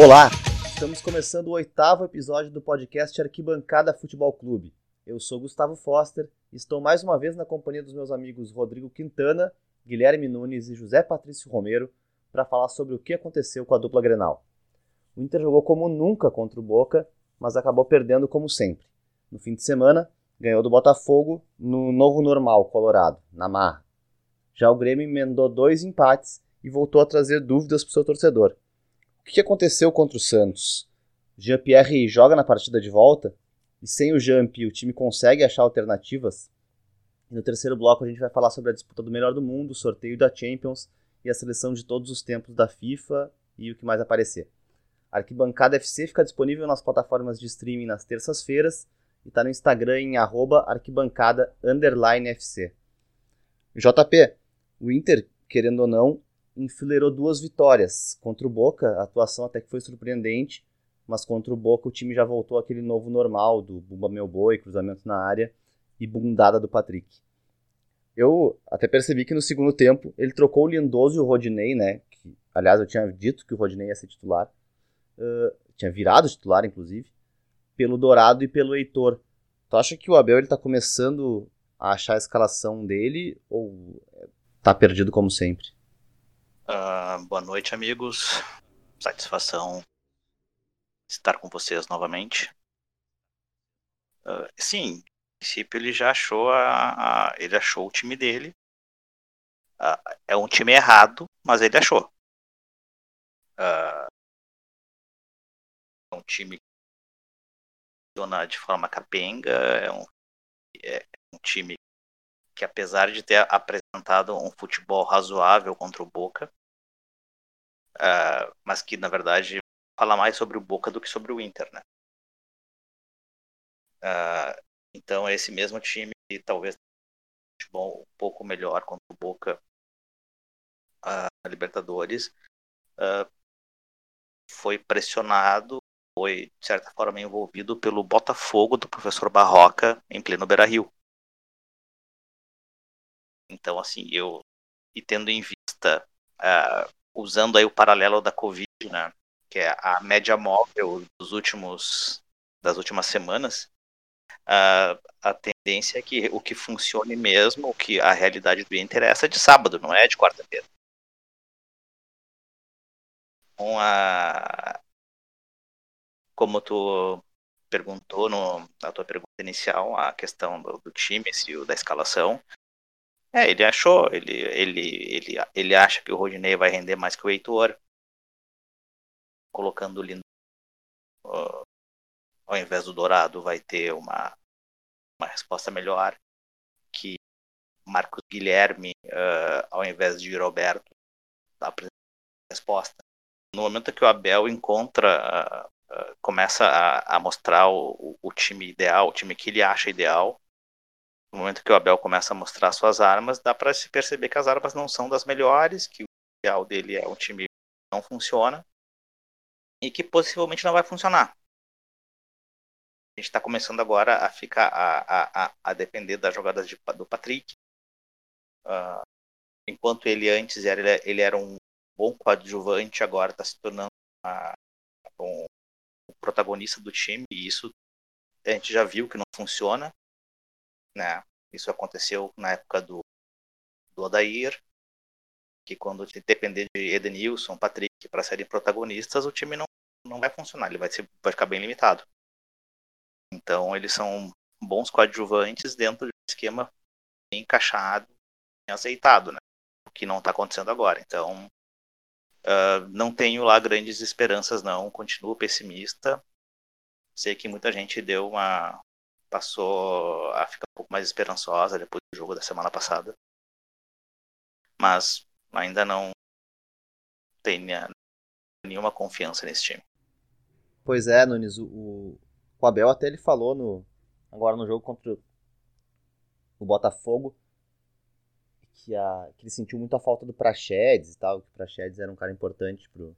Olá, estamos começando o oitavo episódio do podcast Arquibancada Futebol Clube. Eu sou Gustavo Foster e estou mais uma vez na companhia dos meus amigos Rodrigo Quintana, Guilherme Nunes e José Patrício Romero para falar sobre o que aconteceu com a dupla Grenal. O Inter jogou como nunca contra o Boca, mas acabou perdendo como sempre. No fim de semana, ganhou do Botafogo no novo normal colorado, na marra. Já o Grêmio emendou dois empates e voltou a trazer dúvidas para o seu torcedor. O que aconteceu contra o Santos? Jean-Pierre joga na partida de volta? E sem o Jamp, o time consegue achar alternativas? No terceiro bloco a gente vai falar sobre a disputa do melhor do mundo, o sorteio da Champions e a seleção de todos os tempos da FIFA e o que mais aparecer. A Arquibancada FC fica disponível nas plataformas de streaming nas terças-feiras e está no Instagram em arquibancada FC. JP, o Inter, querendo ou não, enfileirou duas vitórias. Contra o Boca, a atuação até que foi surpreendente, mas contra o Boca o time já voltou àquele novo normal do Bumba Meu Boi, cruzamento na área e bundada do Patrick. Eu até percebi que no segundo tempo ele trocou o Lindoso e o Rodinei, né? Que, aliás, eu tinha dito que o Rodinei ia ser titular. Uh, tinha virado titular, inclusive, pelo Dourado e pelo Heitor. Tu acha que o Abel ele tá começando a achar a escalação dele ou tá perdido como sempre? Uh, boa noite, amigos. Satisfação estar com vocês novamente. Uh, sim, a princípio ele já achou a, a ele achou o time dele. Uh, é um time errado, mas ele achou. é um time que funciona de forma capenga, é um, é um time que apesar de ter apresentado um futebol razoável contra o Boca, uh, mas que na verdade fala mais sobre o Boca do que sobre o Inter, né? Uh, então é esse mesmo time que talvez futebol um pouco melhor contra o Boca uh, na Libertadores foi pressionado, foi de certa forma envolvido pelo Botafogo do professor Barroca em pleno Beira-Rio. Então, assim, eu. E tendo em vista, uh, usando aí o paralelo da Covid, né? Que é a média móvel dos últimos, das últimas semanas, uh, a tendência é que o que funcione mesmo, o que a realidade do Inter é essa de sábado, não é de quarta-feira. Com a. Como tu perguntou no, na tua pergunta inicial, a questão do, do time, se da escalação, é, ele achou, ele, ele, ele, ele acha que o Rodinei vai render mais que o Heitor, colocando Lindo uh, ao invés do Dourado vai ter uma, uma resposta melhor, que Marcos Guilherme uh, ao invés de Roberto dá resposta. No momento que o Abel encontra, uh, começa a, a mostrar o, o time ideal, o time que ele acha ideal, no momento que o Abel começa a mostrar suas armas, dá para se perceber que as armas não são das melhores, que o ideal dele é um time que não funciona e que possivelmente não vai funcionar. A gente está começando agora a ficar a, a, a depender das jogadas de, do Patrick. Uh, enquanto ele antes era, ele era um bom coadjuvante, agora está se tornando um protagonista do time e isso a gente já viu que não funciona né? Isso aconteceu na época do, do Odair, que quando depender de Edenilson, Patrick para serem protagonistas, o time não, não vai funcionar, ele vai, ser, vai ficar bem limitado. Então eles são bons coadjuvantes dentro de um esquema encaixado, bem aceitado, né? O que não está acontecendo agora. Então uh, não tenho lá grandes esperanças não, continuo pessimista. Sei que muita gente deu uma, passou a ficar um pouco mais esperançosa depois do jogo da semana passada. Mas ainda não tem nenhuma confiança nesse time. Pois é, Nunes, o, o Abel até ele falou no, agora no jogo contra o Botafogo que, a, que ele sentiu muita falta do Praxedes e tal, que o Praxedes era um cara importante pro,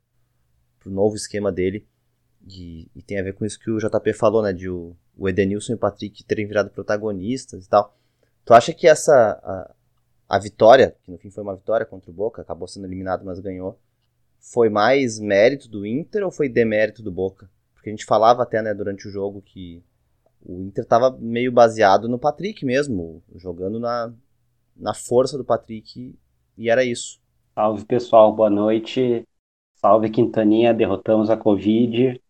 pro novo esquema dele. E, e, tem a ver com isso que o JP falou, né? De o, o Edenilson e o Patrick terem virado protagonistas e tal. Tu acha que essa. A, a, vitória, que no fim foi uma vitória contra o Boca, acabou sendo eliminado, mas ganhou. foi mais mérito do Inter ou foi demérito do Boca? Porque a gente falava até, né, durante o jogo que o Inter estava meio baseado no Patrick mesmo, jogando na, na força do Patrick e era isso. Salve pessoal, boa noite. Salve Quintaninha, derrotamos a Covid.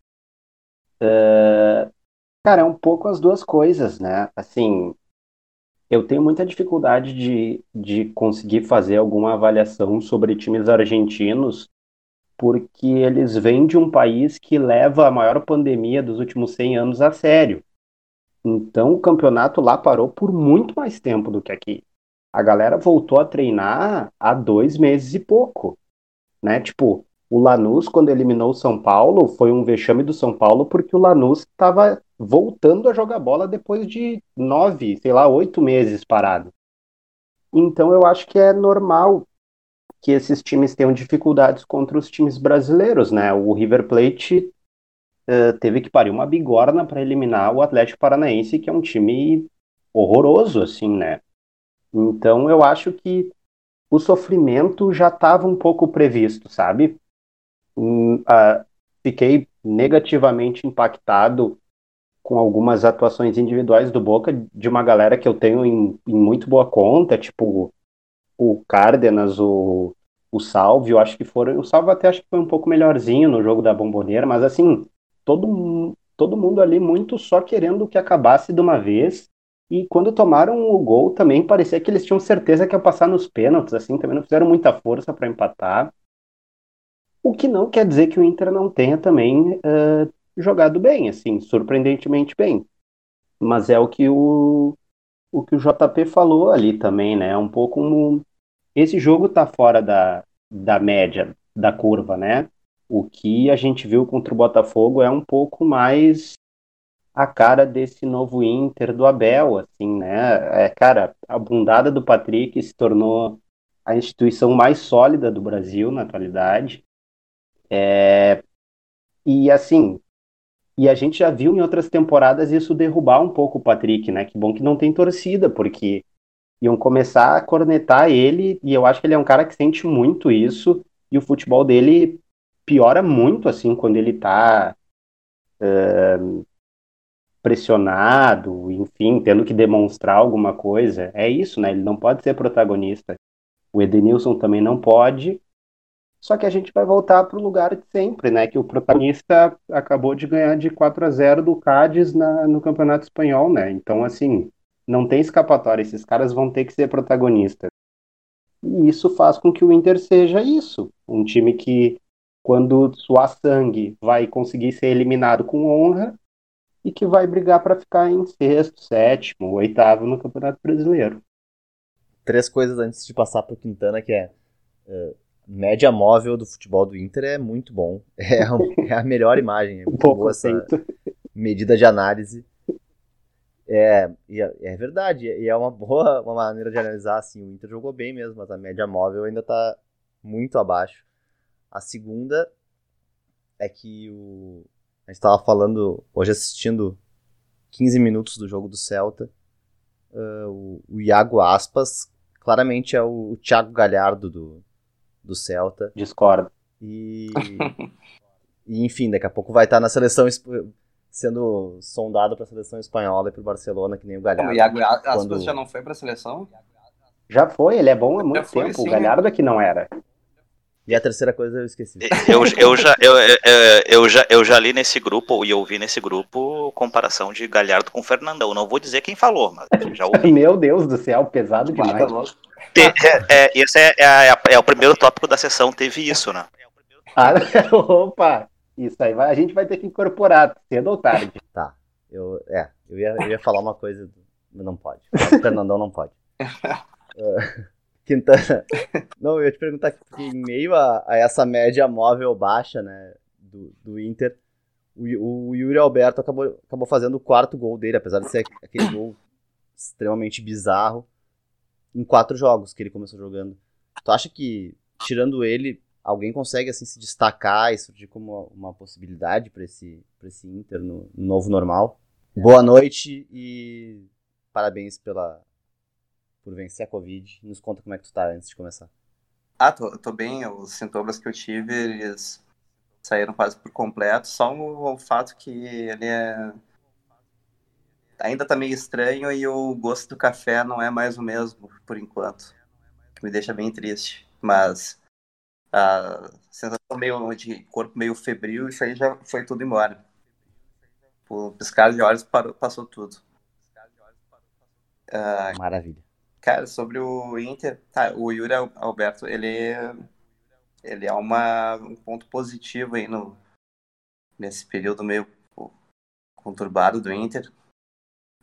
Uh, cara, é um pouco as duas coisas, né? Assim, eu tenho muita dificuldade de, de conseguir fazer alguma avaliação sobre times argentinos, porque eles vêm de um país que leva a maior pandemia dos últimos 100 anos a sério. Então, o campeonato lá parou por muito mais tempo do que aqui. A galera voltou a treinar há dois meses e pouco, né? Tipo, o Lanús, quando eliminou o São Paulo, foi um vexame do São Paulo porque o Lanús estava voltando a jogar bola depois de nove, sei lá, oito meses parado. Então eu acho que é normal que esses times tenham dificuldades contra os times brasileiros, né? O River Plate uh, teve que parir uma bigorna para eliminar o Atlético Paranaense, que é um time horroroso, assim, né? Então eu acho que o sofrimento já estava um pouco previsto, sabe? Uh, fiquei negativamente impactado com algumas atuações individuais do Boca de uma galera que eu tenho em, em muito boa conta, tipo o Cárdenas, o, o Salve, eu acho que foram. O Salve até acho que foi um pouco melhorzinho no jogo da Bomboneira, mas assim, todo, todo mundo ali muito só querendo que acabasse de uma vez. E quando tomaram o gol também parecia que eles tinham certeza que ia passar nos pênaltis, assim, também não fizeram muita força para empatar. O que não quer dizer que o Inter não tenha também uh, jogado bem, assim, surpreendentemente bem. Mas é o que o, o que o JP falou ali também, né? Um pouco um, esse jogo tá fora da, da média da curva, né? O que a gente viu contra o Botafogo é um pouco mais a cara desse novo Inter do Abel, assim, né? É, cara, a bundada do Patrick se tornou a instituição mais sólida do Brasil na atualidade. É, e assim, e a gente já viu em outras temporadas isso derrubar um pouco o Patrick, né? Que bom que não tem torcida, porque iam começar a cornetar ele, e eu acho que ele é um cara que sente muito isso, e o futebol dele piora muito, assim, quando ele tá uh, pressionado, enfim, tendo que demonstrar alguma coisa. É isso, né? Ele não pode ser protagonista. O Edenilson também não pode, só que a gente vai voltar para o lugar de sempre, né? Que o protagonista acabou de ganhar de 4 a 0 do Cádiz na, no Campeonato Espanhol, né? Então, assim, não tem escapatória. Esses caras vão ter que ser protagonistas. E isso faz com que o Inter seja isso. Um time que, quando suar sangue, vai conseguir ser eliminado com honra e que vai brigar para ficar em sexto, sétimo, oitavo no Campeonato Brasileiro. Três coisas antes de passar para o Quintana, que é... Uh média móvel do futebol do Inter é muito bom. É, é a melhor imagem. É muito um boa essa medida de análise. É, é, é, verdade, e é uma boa uma maneira de analisar assim. O Inter jogou bem mesmo, mas a média móvel ainda está muito abaixo. A segunda é que o, a gente estava falando, hoje assistindo 15 minutos do jogo do Celta. Uh, o, o Iago Aspas claramente é o, o Thiago Galhardo do, do Celta. Discordo. E, e enfim, daqui a pouco vai estar na seleção sendo sondado para a seleção espanhola e para o Barcelona, que nem o Galhardo. O Iago Aspas quando... já não foi para a seleção? Já foi, ele é bom há muito foi, tempo. Sim, o Galhardo é que não era. E a terceira coisa eu esqueci. Eu, eu, já, eu, eu, eu, já, eu já li nesse grupo e ouvi nesse grupo comparação de Galhardo com Fernandão. Não vou dizer quem falou, mas já ouvi. Meu Deus do céu, pesado demais. Te, é, é, esse é, é, é, o primeiro tópico da sessão, teve isso, né? Ah, opa! Isso aí vai, a gente vai ter que incorporar, cedo ou tarde. Tá. Eu, é, eu ia, eu ia falar uma coisa, mas não pode. O Fernandão não pode. Quintana. Não, eu ia te perguntar que em meio a, a, essa média móvel baixa, né, do, do Inter, o, o Yuri Alberto acabou, acabou fazendo o quarto gol dele, apesar de ser aquele gol extremamente bizarro em quatro jogos que ele começou jogando. Tu acha que, tirando ele, alguém consegue assim se destacar e surgir como uma possibilidade para esse, esse Inter no, no novo normal? Boa noite e parabéns pela por vencer a Covid. Nos conta como é que tu tá antes de começar. Ah, tô, tô bem. Os sintomas que eu tive, eles saíram quase por completo. Só o, o fato que ele é ainda tá meio estranho e o gosto do café não é mais o mesmo por enquanto, que me deixa bem triste. Mas a sensação meio de corpo meio febril, isso aí já foi tudo embora. Por piscar de olhos parou, passou tudo. Uh, Maravilha. Cara, sobre o Inter, tá, o Yuri Alberto, ele, ele é uma, um ponto positivo aí no, nesse período meio conturbado do Inter.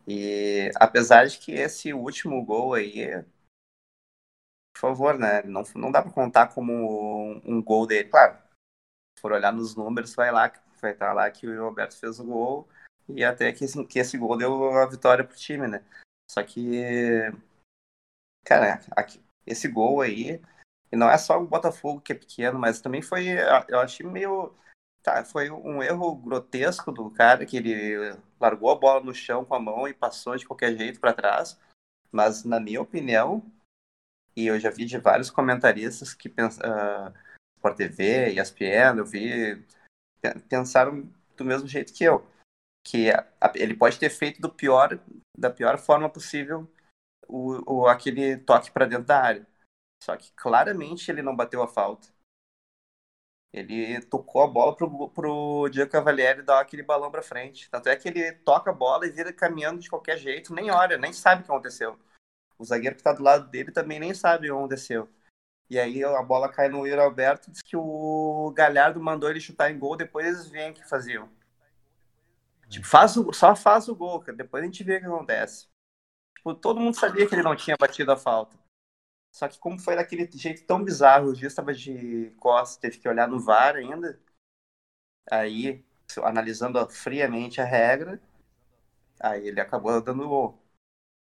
E apesar de que esse último gol aí, por favor, né? Não, não dá para contar como um, um, gol dele. Claro, se for olhar nos números, vai lá, vai estar lá que o Roberto fez o gol e até que, assim, que esse gol deu a vitória pro time, né? Só que, cara, aqui, esse gol aí, e não é só o Botafogo que é pequeno, mas também foi, eu achei meio Tá, foi um erro grotesco do cara que ele largou a bola no chão com a mão e passou de qualquer jeito para trás. Mas, na minha opinião, e eu já vi de vários comentaristas que pensam, uh, Sport TV, ESPN, eu vi, pensaram do mesmo jeito que eu. Que ele pode ter feito do pior, da pior forma possível o, o aquele toque para dentro da área. Só que claramente ele não bateu a falta. Ele tocou a bola pro, pro Diego Cavalieri dar aquele balão para frente. Tanto é que ele toca a bola e vira caminhando de qualquer jeito, nem olha, nem sabe o que aconteceu. O zagueiro que tá do lado dele também nem sabe o que aconteceu. E aí a bola cai no Yuri Alberto, diz que o Galhardo mandou ele chutar em gol, depois eles veem o que faziam. Tipo, faz o, só faz o gol, cara. depois a gente vê o que acontece. Tipo, todo mundo sabia que ele não tinha batido a falta. Só que como foi daquele jeito tão bizarro, o Gil estava de costas, teve que olhar no VAR ainda. Aí, analisando friamente a regra, aí ele acabou dando gol.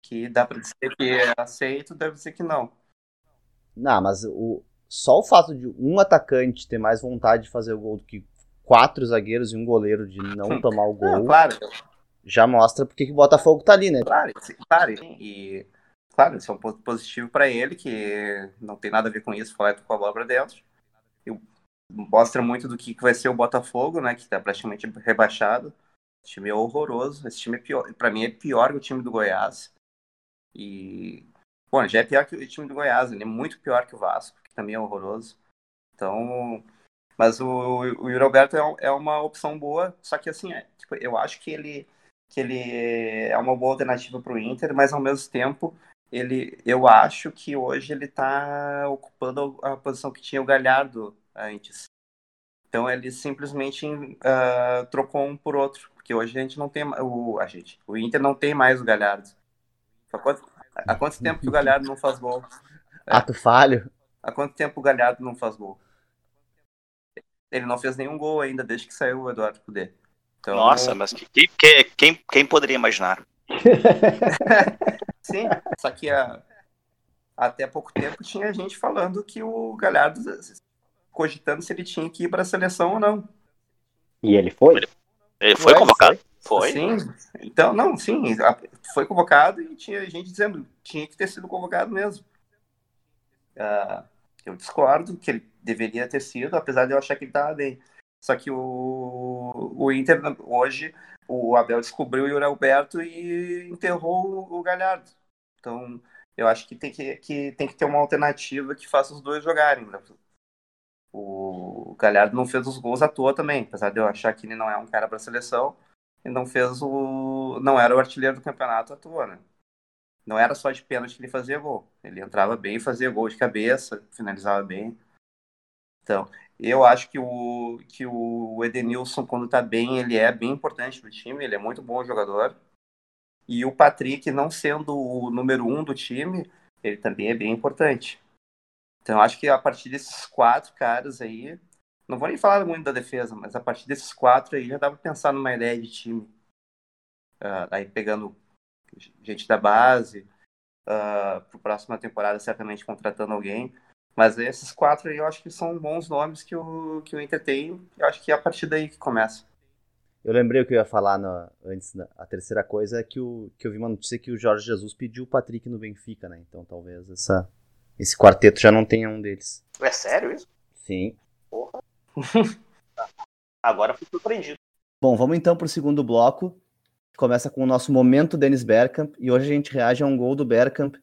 Que dá para dizer que é aceito, deve dizer que não. Não, mas o, só o fato de um atacante ter mais vontade de fazer o gol do que quatro zagueiros e um goleiro de não tomar o gol. Não, claro. Já mostra porque que o Botafogo tá ali, né? Claro, claro. E claro, isso é um ponto positivo para ele, que não tem nada a ver com isso, falar com a bola para dentro. E mostra muito do que vai ser o Botafogo, né, que está praticamente rebaixado. Esse time é horroroso, esse time é pior, para mim é pior que o time do Goiás. E bom, já é pior que o time do Goiás, ele é muito pior que o Vasco, que também é horroroso. Então, mas o, o Yuri Alberto é, é uma opção boa, só que assim, é, tipo, eu acho que ele que ele é uma boa alternativa para o Inter, mas ao mesmo tempo ele, eu acho que hoje ele está ocupando a posição que tinha o Galhardo antes. Então ele simplesmente uh, trocou um por outro, porque hoje a gente não tem o a gente, o Inter não tem mais o Galhardo. Há quanto, há quanto tempo que o Galhardo não faz gol? Ato falho. Há quanto tempo o Galhardo não faz gol? Ele não fez nenhum gol ainda desde que saiu o Eduardo Cudê. Então, Nossa, mas que, que, quem, quem poderia imaginar? Sim, só que a, até pouco tempo tinha gente falando que o Galhardo cogitando se ele tinha que ir para a seleção ou não. E ele foi? Ele, foi, foi convocado? Foi. Sim. Então, não, sim, foi convocado e tinha gente dizendo que tinha que ter sido convocado mesmo. Uh, eu discordo que ele deveria ter sido, apesar de eu achar que ele estava bem. Só que o, o Inter hoje o Abel descobriu o Yuri Alberto e enterrou o Galhardo. Então, eu acho que tem que, que, tem que ter uma alternativa que faça os dois jogarem. Né? O Galhardo não fez os gols à toa também, apesar de eu achar que ele não é um cara para seleção, ele não fez o. não era o artilheiro do campeonato à toa, né? Não era só de pênalti que ele fazia gol. Ele entrava bem, fazia gol de cabeça, finalizava bem. Então, eu acho que o, que o Edenilson, quando tá bem, ele é bem importante pro time, ele é muito bom jogador. E o Patrick, não sendo o número um do time, ele também é bem importante. Então, acho que a partir desses quatro caras aí, não vou nem falar muito da defesa, mas a partir desses quatro aí já dá pra pensar numa ideia de time. Uh, aí pegando gente da base, uh, pro próxima temporada certamente contratando alguém. Mas esses quatro aí eu acho que são bons nomes que o, que o Inter tem. Eu acho que é a partir daí que começa. Eu lembrei o que eu ia falar na, antes. Na, a terceira coisa é que, o, que eu vi uma notícia que o Jorge Jesus pediu o Patrick no Benfica, né? Então talvez essa, Esse quarteto já não tem um deles. É sério isso? Sim. Porra. Agora fui surpreendido. Bom, vamos então para o segundo bloco. Começa com o nosso momento Dennis Bergkamp. E hoje a gente reage a um gol do Bergkamp,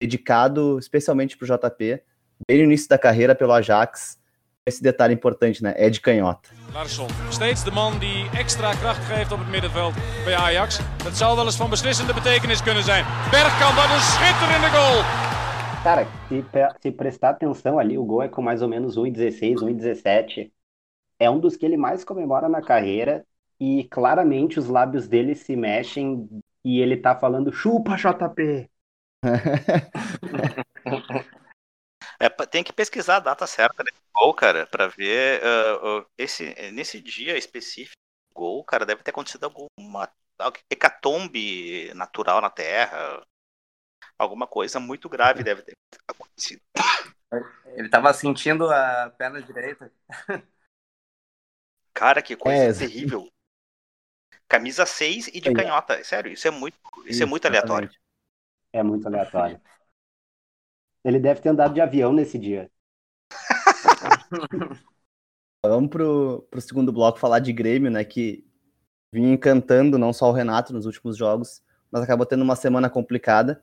dedicado especialmente para o JP, bem no início da carreira pelo Ajax. Esse detalhe importante, né? É de canhota. Larsson, steeds de man die extra kracht geeft op het middenveld bij Ajax. Dat zou wel eens van beslissende betekenis kunnen zijn. Bergkamp, wat een schitterende goal! Cara, se, se prestar atenção ali, o gol é com mais ou menos 1,16, 1,17. É um dos que ele mais comemora na carreira e claramente os lábios dele se mexem e ele tá falando chupa JP. é, tem que pesquisar a data certa desse gol, cara, para ver uh, uh, esse nesse dia específico gol, cara, deve ter acontecido alguma hecatombe natural na Terra, alguma coisa muito grave deve ter acontecido. Ele tava sentindo a perna direita. Cara, que coisa é, terrível. Camisa 6 e de é. canhota. Sério, isso é muito, isso, isso é muito aleatório. É muito aleatório. Ele deve ter andado de avião nesse dia. Vamos pro, pro segundo bloco falar de Grêmio, né? Que vinha encantando não só o Renato nos últimos jogos, mas acabou tendo uma semana complicada.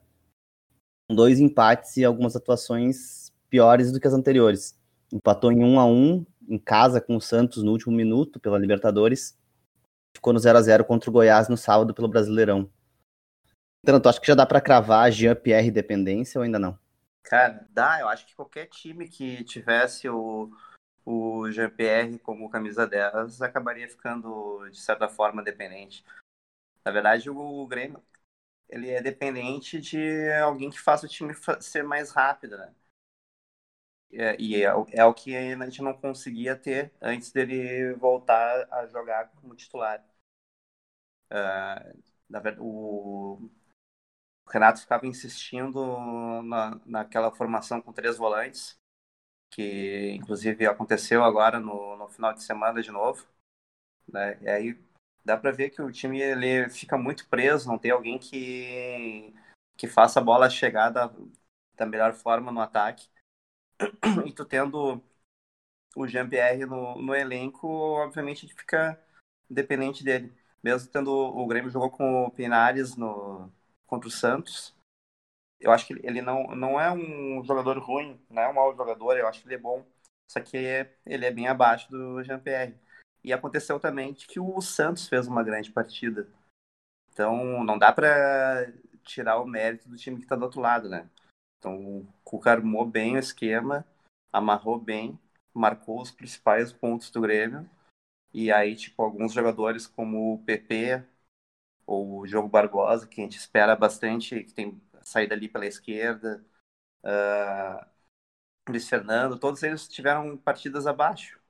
Com dois empates e algumas atuações piores do que as anteriores. Empatou em 1 a 1 em casa com o Santos no último minuto pela Libertadores ficou no 0 a 0 contra o Goiás no sábado pelo Brasileirão. Então, tu acha que já dá para cravar Jean-Pierre dependência ou ainda não? Cara, dá. Eu acho que qualquer time que tivesse o, o Jean-Pierre como camisa 10 acabaria ficando, de certa forma, dependente. Na verdade, o Grêmio ele é dependente de alguém que faça o time ser mais rápido, né? É, e é, é, o que a gente não conseguia ter antes dele voltar a jogar como titular. Uh, na verdade, o Renato ficava insistindo na, naquela formação com três volantes, que inclusive aconteceu agora no, no final de semana de novo. Né? E aí dá para ver que o time ele fica muito preso, não tem alguém que, que faça a bola chegar da, da melhor forma no ataque. e tu tendo o Jean-Pierre no, no elenco, obviamente fica dependente dele. Mesmo tendo o Grêmio jogou com o Pinares no, contra o Santos, eu acho que ele não, não é um jogador ruim, não é um mau jogador, eu acho que ele é bom, só que ele é bem abaixo do Jean-Pierre. E aconteceu também que o Santos fez uma grande partida. Então não dá para tirar o mérito do time que está do outro lado, né? Então, o Cuca armou bem o esquema, amarrou bem, marcou os principais pontos do Grêmio. E aí, tipo, alguns jogadores como o PP ou o Jogo Barbosa, que a gente espera bastante, que tem saída ali pela esquerda, uh, Luiz Fernando, todos eles tiveram partidas abaixo.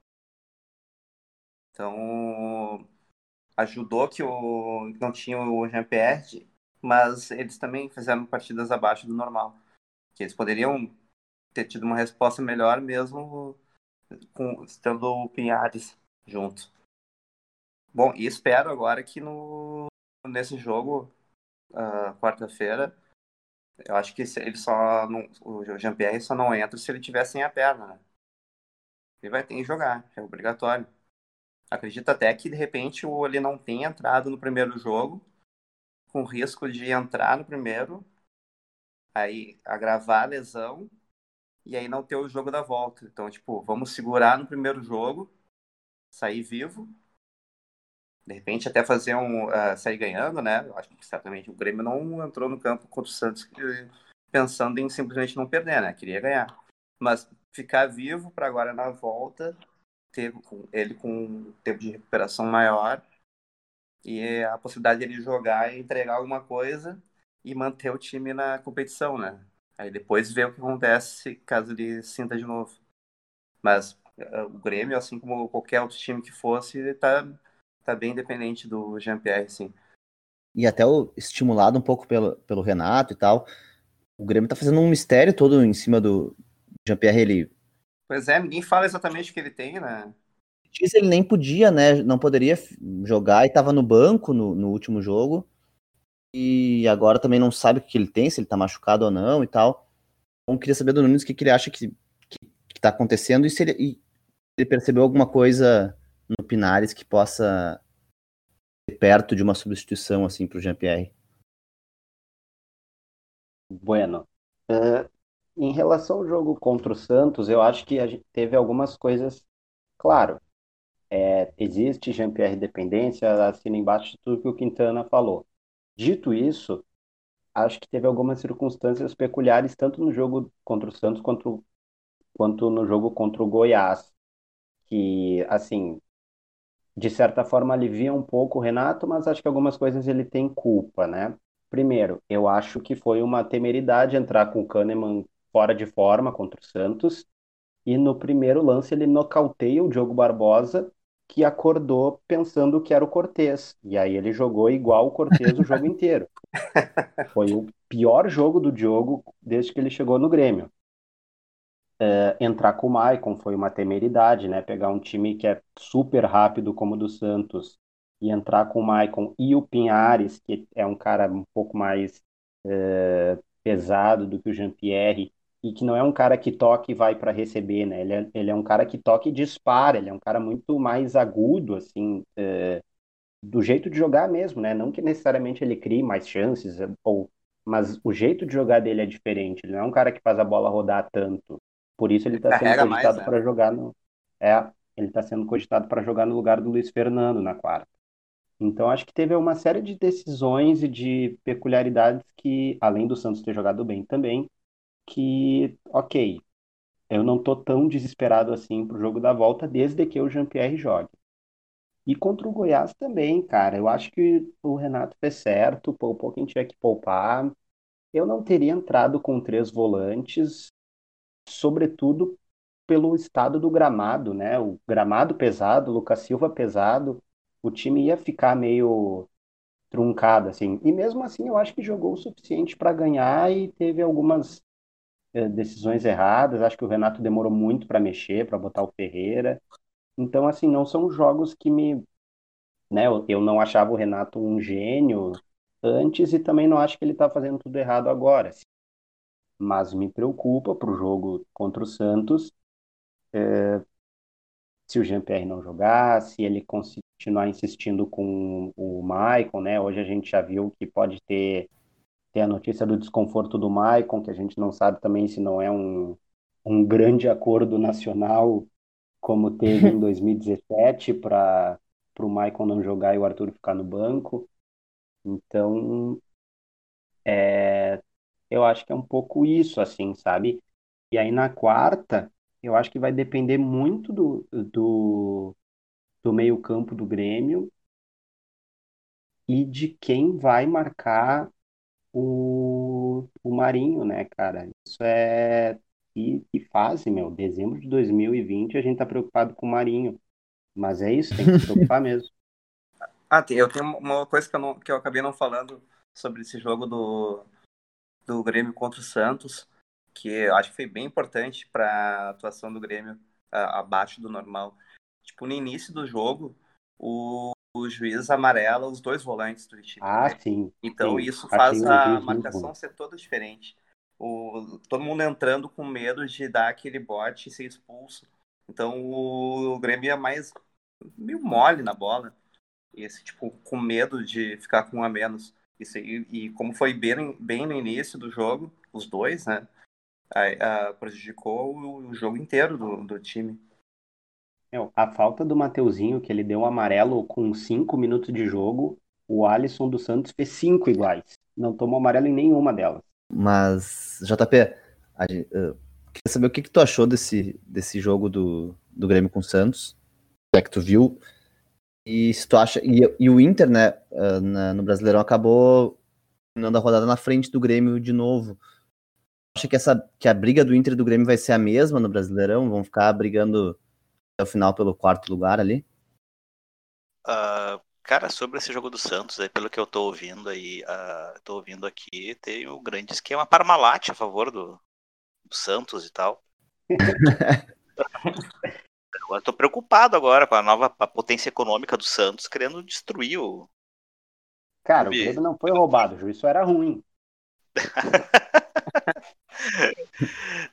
Então, ajudou que o, não tinha o Jean-Pierre, mas eles também fizeram partidas abaixo do normal que eles poderiam ter tido uma resposta melhor mesmo com estando o Pinhares junto. Bom, e espero agora que no nesse jogo uh, quarta-feira eu acho que ele só não, o Jean-Pierre só não entra se ele tiver sem a perna, né? Ele vai ter que jogar, é obrigatório. Acredito até que de repente ele não tenha entrado no primeiro jogo, com risco de entrar no primeiro aí agravar a lesão e aí não ter o jogo da volta. Então, tipo, vamos segurar no primeiro jogo, sair vivo, de repente até fazer um uh, sair ganhando, né? Eu acho que certamente o Grêmio não entrou no campo contra o Santos pensando em simplesmente não perder, né? Queria ganhar, mas ficar vivo para agora na volta ter ele com um tempo de recuperação maior e a possibilidade dele jogar e entregar alguma coisa e manter o time na competição, né? Aí depois ver o que acontece caso ele sinta de novo. Mas uh, o Grêmio, assim como qualquer outro time que fosse, tá, tá bem dependente do Jean-Pierre, sim. E até o, estimulado um pouco pelo, pelo Renato e tal, o Grêmio tá fazendo um mistério todo em cima do Jean-Pierre, ele... Pois é, ninguém fala exatamente o que ele tem, né? Diz ele nem podia, né? Não poderia jogar e tava no banco no, no último jogo e agora também não sabe o que ele tem, se ele tá machucado ou não e tal. Então, queria saber do Nunes o que, que ele acha que está acontecendo e se ele, e ele percebeu alguma coisa no Pinares que possa ser perto de uma substituição assim para o Jean-Pierre. Bueno, uh, em relação ao jogo contra o Santos, eu acho que a gente teve algumas coisas, claro, é, existe Jean-Pierre dependência, assina embaixo de tudo que o Quintana falou. Dito isso, acho que teve algumas circunstâncias peculiares, tanto no jogo contra o Santos quanto, quanto no jogo contra o Goiás, que, assim, de certa forma alivia um pouco o Renato, mas acho que algumas coisas ele tem culpa, né? Primeiro, eu acho que foi uma temeridade entrar com o Kahneman fora de forma contra o Santos, e no primeiro lance ele nocauteia o Diogo Barbosa, que acordou pensando que era o Cortez. E aí ele jogou igual o Cortez o jogo inteiro. Foi o pior jogo do Diogo desde que ele chegou no Grêmio. É, entrar com o Maicon foi uma temeridade, né? Pegar um time que é super rápido como o do Santos e entrar com o Maicon e o Pinhares, que é um cara um pouco mais é, pesado do que o Jean-Pierre, e que não é um cara que toca e vai para receber, né? Ele é, ele é um cara que toca e dispara, ele é um cara muito mais agudo, assim, é, do jeito de jogar mesmo, né? Não que necessariamente ele crie mais chances, ou, mas o jeito de jogar dele é diferente. Ele não é um cara que faz a bola rodar tanto. Por isso ele está sendo cogitado né? para jogar no. É, ele está sendo cogitado para jogar no lugar do Luiz Fernando na quarta. Então acho que teve uma série de decisões e de peculiaridades que, além do Santos ter jogado bem também, que, ok, eu não tô tão desesperado assim pro jogo da volta desde que o Jean-Pierre jogue. E contra o Goiás também, cara. Eu acho que o Renato fez certo, poupou quem tinha que poupar. Eu não teria entrado com três volantes, sobretudo pelo estado do gramado, né? O gramado pesado, o Lucas Silva pesado, o time ia ficar meio truncado, assim. E mesmo assim, eu acho que jogou o suficiente para ganhar e teve algumas eh, decisões erradas. Acho que o Renato demorou muito para mexer, para botar o Ferreira. Então, assim, não são jogos que me. Né, eu, eu não achava o Renato um gênio antes e também não acho que ele está fazendo tudo errado agora. Mas me preocupa para o jogo contra o Santos é, se o Jean-Pierre não jogar, se ele continuar insistindo com o Maicon, né? Hoje a gente já viu que pode ter tem a notícia do desconforto do Maicon, que a gente não sabe também se não é um, um grande acordo nacional, como teve em 2017, para o Maicon não jogar e o Arthur ficar no banco. Então, é, eu acho que é um pouco isso, assim, sabe? E aí na quarta, eu acho que vai depender muito do, do, do meio-campo do Grêmio e de quem vai marcar o, o Marinho, né, cara? Isso é. E, e fase, meu. Dezembro de 2020 a gente tá preocupado com o Marinho. Mas é isso, tem que se preocupar mesmo. Ah, eu tenho uma coisa que eu, não, que eu acabei não falando sobre esse jogo do, do Grêmio contra o Santos, que eu acho que foi bem importante para a atuação do Grêmio abaixo do normal. Tipo, no início do jogo, o, o juiz amarela os dois volantes do time. Ah, sim. Então sim. isso faz a marcação ser toda diferente. O, todo mundo entrando com medo de dar aquele bote e ser expulso. Então o, o Grêmio é mais meio mole na bola. Esse tipo, com medo de ficar com um a menos. Isso aí, e como foi bem, bem no início do jogo, os dois, né? A, a, prejudicou o, o jogo inteiro do, do time. Meu, a falta do Mateuzinho, que ele deu um amarelo com cinco minutos de jogo, o Alisson dos Santos fez cinco iguais. Não tomou amarelo em nenhuma delas. Mas, JP, a uh, queria saber o que, que tu achou desse, desse jogo do, do Grêmio com o Santos. O que é que tu viu? E se tu acha. E, e o Inter, né, uh, na, no Brasileirão acabou terminando a rodada na frente do Grêmio de novo. Acha que, essa, que a briga do Inter e do Grêmio vai ser a mesma no Brasileirão? Vão ficar brigando até o final pelo quarto lugar ali? Uh, cara, sobre esse jogo do Santos, aí, pelo que eu tô ouvindo aí, uh, tô ouvindo aqui, tem o um grande esquema Parmalat a favor do, do Santos e tal. eu tô preocupado agora com a nova a potência econômica do Santos, querendo destruir o. Cara, o Grêmio não foi roubado, o juiz só era ruim.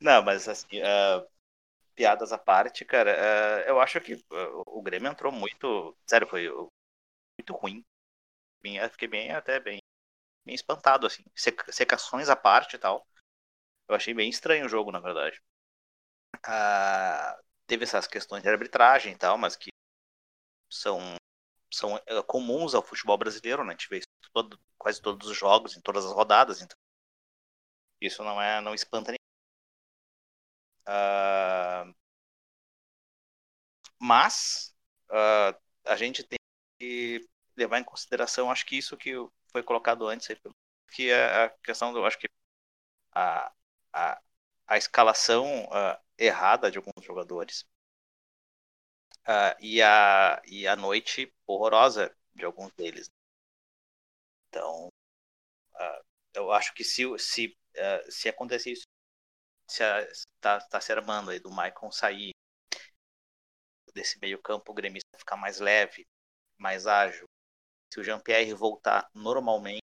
Não, mas assim, uh, piadas à parte, cara, uh, eu acho que uh, o Grêmio entrou muito. Sério, foi muito ruim. Eu fiquei bem, até bem, bem espantado, assim. Secações à parte e tal. Eu achei bem estranho o jogo, na verdade. Teve essas questões de arbitragem e tal, mas que são, são comuns ao futebol brasileiro, né? A gente vê isso todo, quase todos os jogos, em todas as rodadas. Então, isso não é, não espanta ninguém. Uh, mas uh, a gente tem que levar em consideração, acho que isso que foi colocado antes, que é a questão do, acho que a, a, a escalação uh, errada de alguns jogadores e, a, e a noite horrorosa de alguns deles. Então, eu acho que se, se uh, se acontecer isso, se está tá se armando aí do Maicon sair desse meio campo, o gremista ficar mais leve, mais ágil, se o Jean-Pierre voltar normalmente,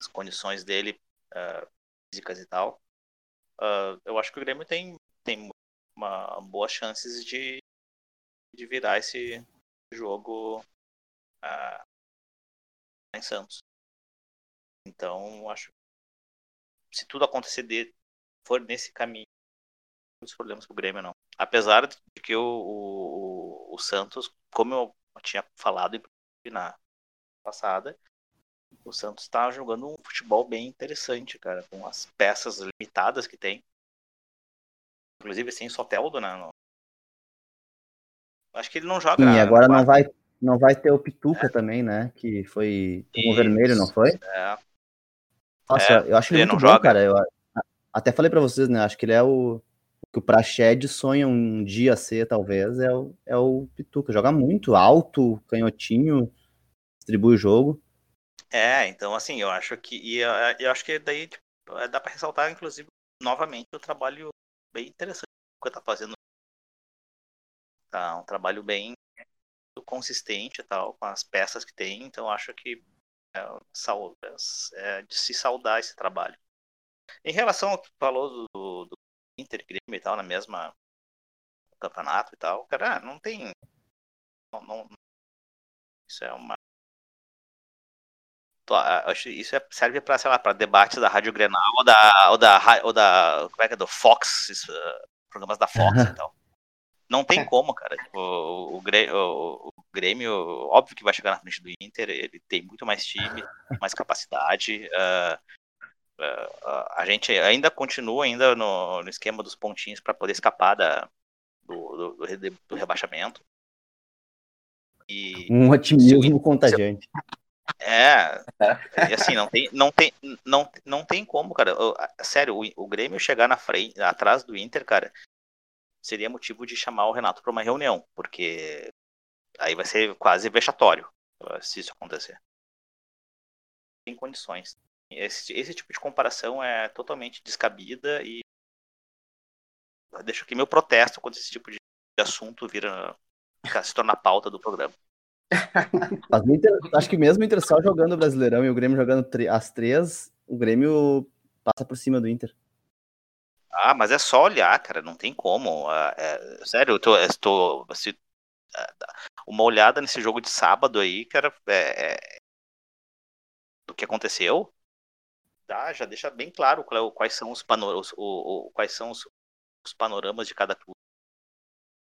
as condições dele uh, físicas e tal, uh, eu acho que o Grêmio tem, tem uma boas chances de, de virar esse jogo uh, em Santos. Então, acho se tudo acontecer de, for nesse caminho, os problemas o Grêmio não. Apesar de que o, o, o Santos, como eu tinha falado na passada, o Santos está jogando um futebol bem interessante, cara, com as peças limitadas que tem. Inclusive sem Soteldo, né? No... Acho que ele não joga. Sim, agora não vai, não vai ter o Pituca é. também, né? Que foi o vermelho, não foi? É. Nossa, é, eu acho ele, ele muito bom, joga. cara. Eu até falei para vocês, né? Acho que ele é o que o Prached sonha um dia ser, talvez, é o, é o Pituca. Joga muito alto, canhotinho, distribui o jogo. É, então assim, eu acho que e eu, eu acho que daí tipo, dá para ressaltar, inclusive, novamente o trabalho bem interessante que tá fazendo. Tá um trabalho bem consistente e tal, com as peças que tem, então acho que é, é, de se saudar esse trabalho. Em relação ao que falou do, do Inter Grêmio e tal, na mesma campeonato e tal, cara, não tem. Não, não, isso é uma. Acho isso é, serve para sei lá, para debates da Rádio Grenal ou da, ou da, ou da como é que é, do Fox, isso, programas da Fox e tal. Não tem como, cara. Tipo, o, o, o, Grêmio, óbvio que vai chegar na frente do Inter, ele tem muito mais time, mais capacidade. Uh, uh, a gente ainda continua ainda no, no esquema dos pontinhos para poder escapar da, do, do, do, rebaixamento. E, um otimismo contagiante. É, e assim, não tem, não tem, não, não tem como, cara. Sério, o, o Grêmio chegar na frente, atrás do Inter, cara, seria motivo de chamar o Renato para uma reunião, porque aí vai ser quase vexatório se isso acontecer. Tem condições. Esse, esse tipo de comparação é totalmente descabida e deixo aqui meu protesto quando esse tipo de assunto vira se torna pauta do programa. Acho que mesmo o Inter só jogando o Brasileirão e o Grêmio jogando as três, o Grêmio passa por cima do Inter. Ah, mas é só olhar, cara, não tem como. É, é, sério, eu tô, eu tô se, é, uma olhada nesse jogo de sábado aí, cara, é, é do que aconteceu, tá, já deixa bem claro quais são os, panoramas, o, o, quais são os, os, panoramas de cada clube.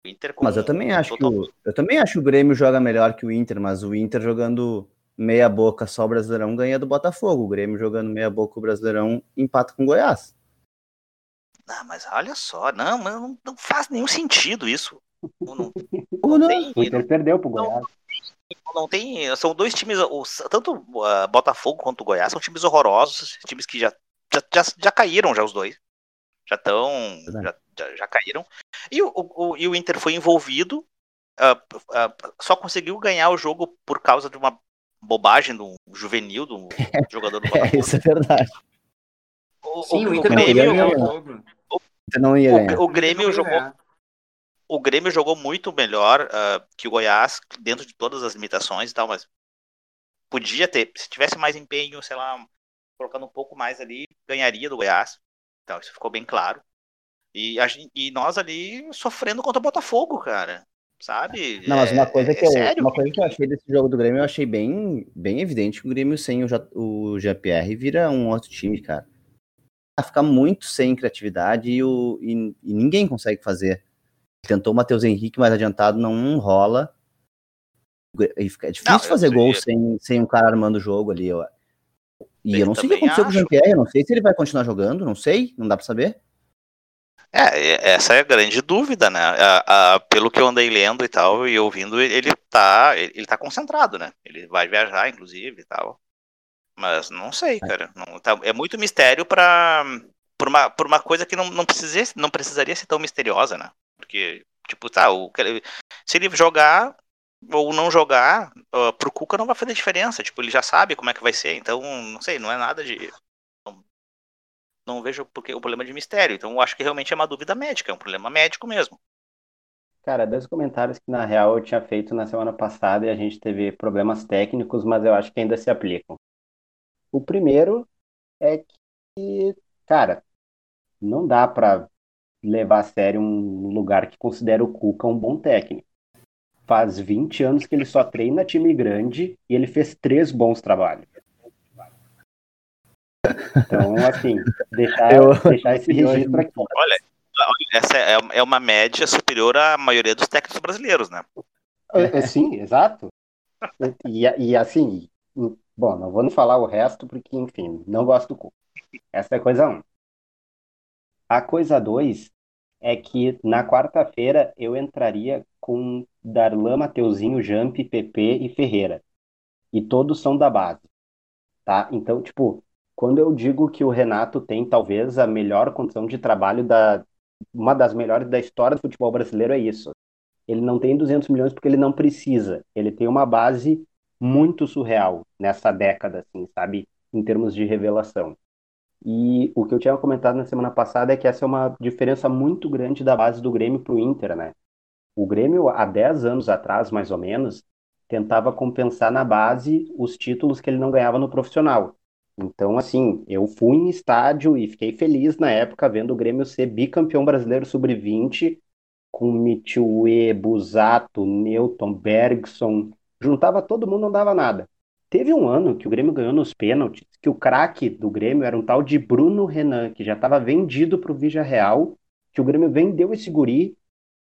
Inter mas eu também acho total... que o, eu também acho que o Grêmio joga melhor que o Inter, mas o Inter jogando meia boca só o Brasileirão ganha do Botafogo. O Grêmio jogando meia boca o Brasileirão empata com o Goiás. Ah, mas olha só, não, não, não faz nenhum sentido isso. Não, não, não tem, o Inter perdeu pro Goiás. Não, tem. São dois times, tanto uh, Botafogo quanto o Goiás, são times horrorosos, times que já, já, já, já caíram já os dois. Já estão. Já, já, já, caíram. E o, o, e o Inter foi envolvido. Uh, uh, só conseguiu ganhar o jogo por causa de uma bobagem do juvenil do jogador do Botafogo. É, isso é verdade. O, Sim, o, o Inter Grêmio, não ia jogo. não ia o, o Grêmio jogou. O Grêmio jogou muito melhor uh, que o Goiás, dentro de todas as limitações e tal, mas podia ter, se tivesse mais empenho, sei lá, colocando um pouco mais ali, ganharia do Goiás. Então, isso ficou bem claro. E, a, e nós ali sofrendo contra o Botafogo, cara. Sabe? Não, mas uma é, coisa, que é eu, uma coisa que eu achei desse jogo do Grêmio, eu achei bem, bem evidente que o Grêmio sem o, o GPR vira um outro time, cara. Fica muito sem criatividade e, o, e, e ninguém consegue fazer. Tentou o Matheus Henrique mais adiantado, não rola. É difícil não, fazer gol sem, sem um cara armando o jogo ali. Eu, e eu, eu não sei o que aconteceu acho. com o Jean-Pierre, eu não sei se ele vai continuar jogando, não sei, não dá pra saber. É, essa é a grande dúvida, né? A, a, pelo que eu andei lendo e tal, e ouvindo, ele tá, ele tá concentrado, né? Ele vai viajar, inclusive, e tal. Mas não sei, é. cara. Não, tá, é muito mistério para por uma, por uma coisa que não, não, precisaria, não precisaria ser tão misteriosa, né? Porque, tipo, tá, o, se ele jogar ou não jogar, uh, pro Cuca não vai fazer diferença. Tipo, ele já sabe como é que vai ser. Então, não sei, não é nada de não vejo porque o problema de mistério. Então eu acho que realmente é uma dúvida médica, é um problema médico mesmo. Cara, dois comentários que na real eu tinha feito na semana passada e a gente teve problemas técnicos, mas eu acho que ainda se aplicam. O primeiro é que, cara, não dá para levar a sério um lugar que considera o Cuca um bom técnico. Faz 20 anos que ele só treina time grande e ele fez três bons trabalhos. Então, assim, deixar, eu, deixar esse registro aqui. Olha, essa é, é uma média superior à maioria dos técnicos brasileiros, né? É, é, sim, exato. E, e assim, bom, não vou nem falar o resto, porque, enfim, não gosto do cu. Essa é a coisa um. A coisa dois é que na quarta-feira eu entraria com Darlan, Mateuzinho, Jamp, PP e Ferreira. E todos são da base. Tá? Então, tipo, quando eu digo que o Renato tem talvez a melhor condição de trabalho da uma das melhores da história do futebol brasileiro é isso. Ele não tem 200 milhões porque ele não precisa. Ele tem uma base muito surreal nessa década, assim, sabe, em termos de revelação. E o que eu tinha comentado na semana passada é que essa é uma diferença muito grande da base do Grêmio para o Inter, né? O Grêmio, há 10 anos atrás, mais ou menos, tentava compensar na base os títulos que ele não ganhava no profissional. Então, assim, eu fui em estádio e fiquei feliz na época vendo o Grêmio ser bicampeão brasileiro sub-20 com Mitchue, Busato, Newton, Bergson. Juntava todo mundo, não dava nada. Teve um ano que o Grêmio ganhou nos pênaltis, que o craque do Grêmio era um tal de Bruno Renan, que já estava vendido para o Vigia Real, que o Grêmio vendeu esse guri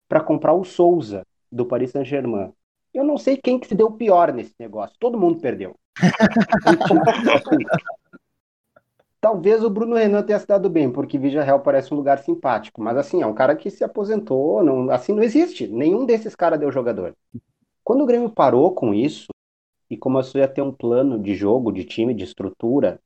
para comprar o Souza, do Paris Saint-Germain. Eu não sei quem que se deu pior nesse negócio, todo mundo perdeu. Talvez o Bruno Renan tenha se dado bem, porque Vigia Real parece um lugar simpático, mas assim, é um cara que se aposentou, não, assim não existe. Nenhum desses caras deu jogador. Quando o Grêmio parou com isso e começou a ter um plano de jogo, de time, de estrutura,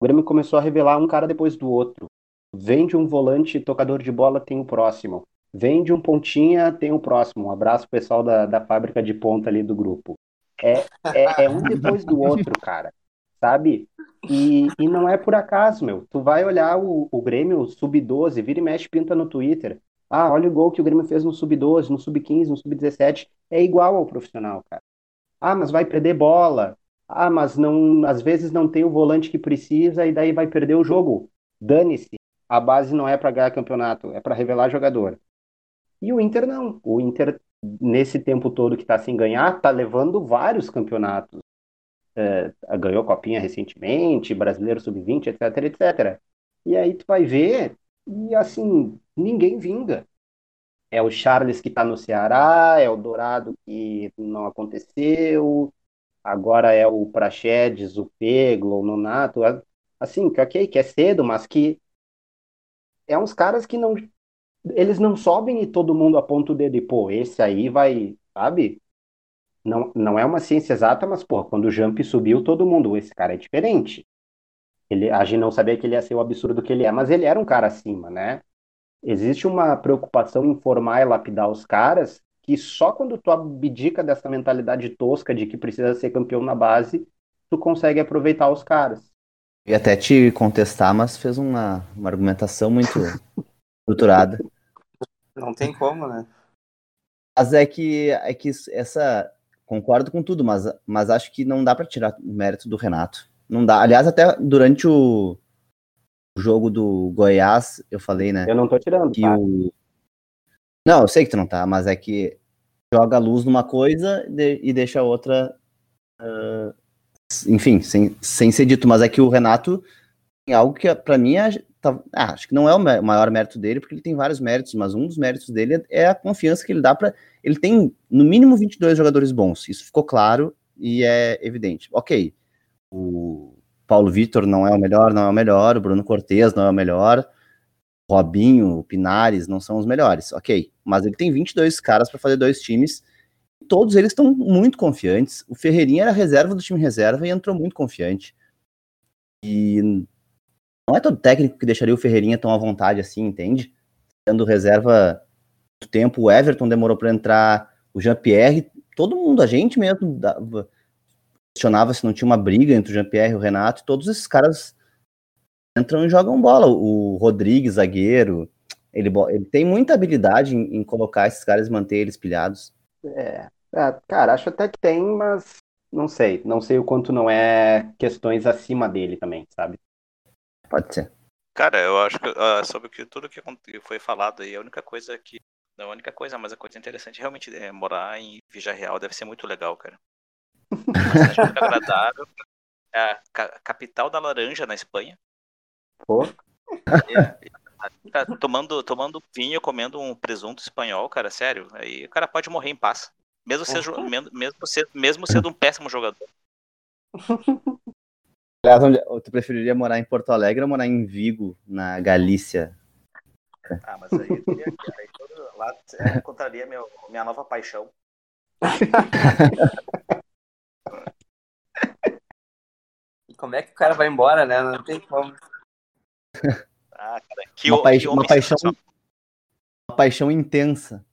o Grêmio começou a revelar um cara depois do outro. Vende um volante tocador de bola, tem o próximo. Vende um pontinha, tem o próximo. Um abraço pessoal da, da fábrica de ponta ali do grupo. É, é, é um depois do outro, cara. Sabe? E, e não é por acaso, meu. Tu vai olhar o, o Grêmio sub-12, vira e mexe, pinta no Twitter. Ah, olha o gol que o Grêmio fez no sub-12, no sub-15, no sub-17. É igual ao profissional, cara. Ah, mas vai perder bola. Ah, mas não, às vezes não tem o volante que precisa e daí vai perder o jogo. Dane-se. A base não é para ganhar campeonato, é para revelar jogador. E o Inter não. O Inter, nesse tempo todo que está sem ganhar, tá levando vários campeonatos é, ganhou Copinha recentemente, Brasileiro Sub-20, etc, etc. E aí tu vai ver, e assim, ninguém vinga. É o Charles que está no Ceará, é o Dourado que não aconteceu, agora é o Praxedes, o Peglo, o Nonato, assim, ok, que é cedo, mas que é uns caras que não eles não sobem e todo mundo aponta o dedo e, pô, esse aí vai, sabe? não, não é uma ciência exata, mas, pô, quando o Jump subiu, todo mundo, esse cara é diferente. Ele, a gente não sabia que ele ia ser o absurdo que ele é, mas ele era um cara acima, né? Existe uma preocupação em formar e lapidar os caras que só quando tu abdica dessa mentalidade tosca de que precisa ser campeão na base, tu consegue aproveitar os caras. E até te contestar, mas fez uma, uma argumentação muito estruturada. Não tem como, né? Mas é que, é que essa, Concordo com tudo, mas, mas acho que não dá para tirar o mérito do Renato. Não dá. Aliás, até durante o, o jogo do Goiás, eu falei, né? Eu não tô tirando, que tá? o... Não, eu sei que tu não tá, mas é que joga a luz numa coisa e deixa a outra. ah, enfim, sem, sem ser dito, mas é que o Renato tem algo que pra mim é, tá- ah, acho que não é o ma- maior mérito dele, porque ele tem vários méritos, mas um dos méritos dele é, é a confiança que ele dá pra. Ele tem no mínimo 22 jogadores bons, isso ficou claro e é evidente. Ok, o Paulo Vitor não é o melhor, não é o melhor, o Bruno Cortez não é o melhor, Robinho, Pinares não são os melhores, ok. Mas ele tem 22 caras para fazer dois times, todos eles estão muito confiantes. O Ferreirinha era reserva do time reserva e entrou muito confiante. E não é todo técnico que deixaria o Ferreirinha tão à vontade assim, entende? Sendo reserva muito tempo, o Everton demorou para entrar, o Jean-Pierre, todo mundo, a gente mesmo questionava se não tinha uma briga entre o Jean-Pierre e o Renato, e todos esses caras entram e jogam bola. O Rodrigues, zagueiro, ele, ele tem muita habilidade em, em colocar esses caras e manter eles pilhados. É, é, cara, acho até que tem, mas não sei. Não sei o quanto não é questões acima dele também, sabe? Pode ser. Cara, eu acho que ah, sobre o que, tudo que foi falado aí, a única coisa que. Não a única coisa, mas a coisa interessante realmente é morar em Vija Real deve ser muito legal, cara. Agradável. É a ca- capital da laranja na Espanha. Pô, Tá tomando, tomando vinho, comendo um presunto espanhol, cara, sério. Aí o cara pode morrer em paz. Mesmo, men- mesmo, sendo, mesmo sendo um péssimo jogador. Aliás, onde, tu preferiria morar em Porto Alegre ou morar em Vigo, na Galícia? Ah, mas aí, aí lá eu encontraria meu, minha nova paixão. E como é que o cara vai embora, né? Não tem como. Ah, cara, que, Uma, que uma paixão, uma paixão intensa.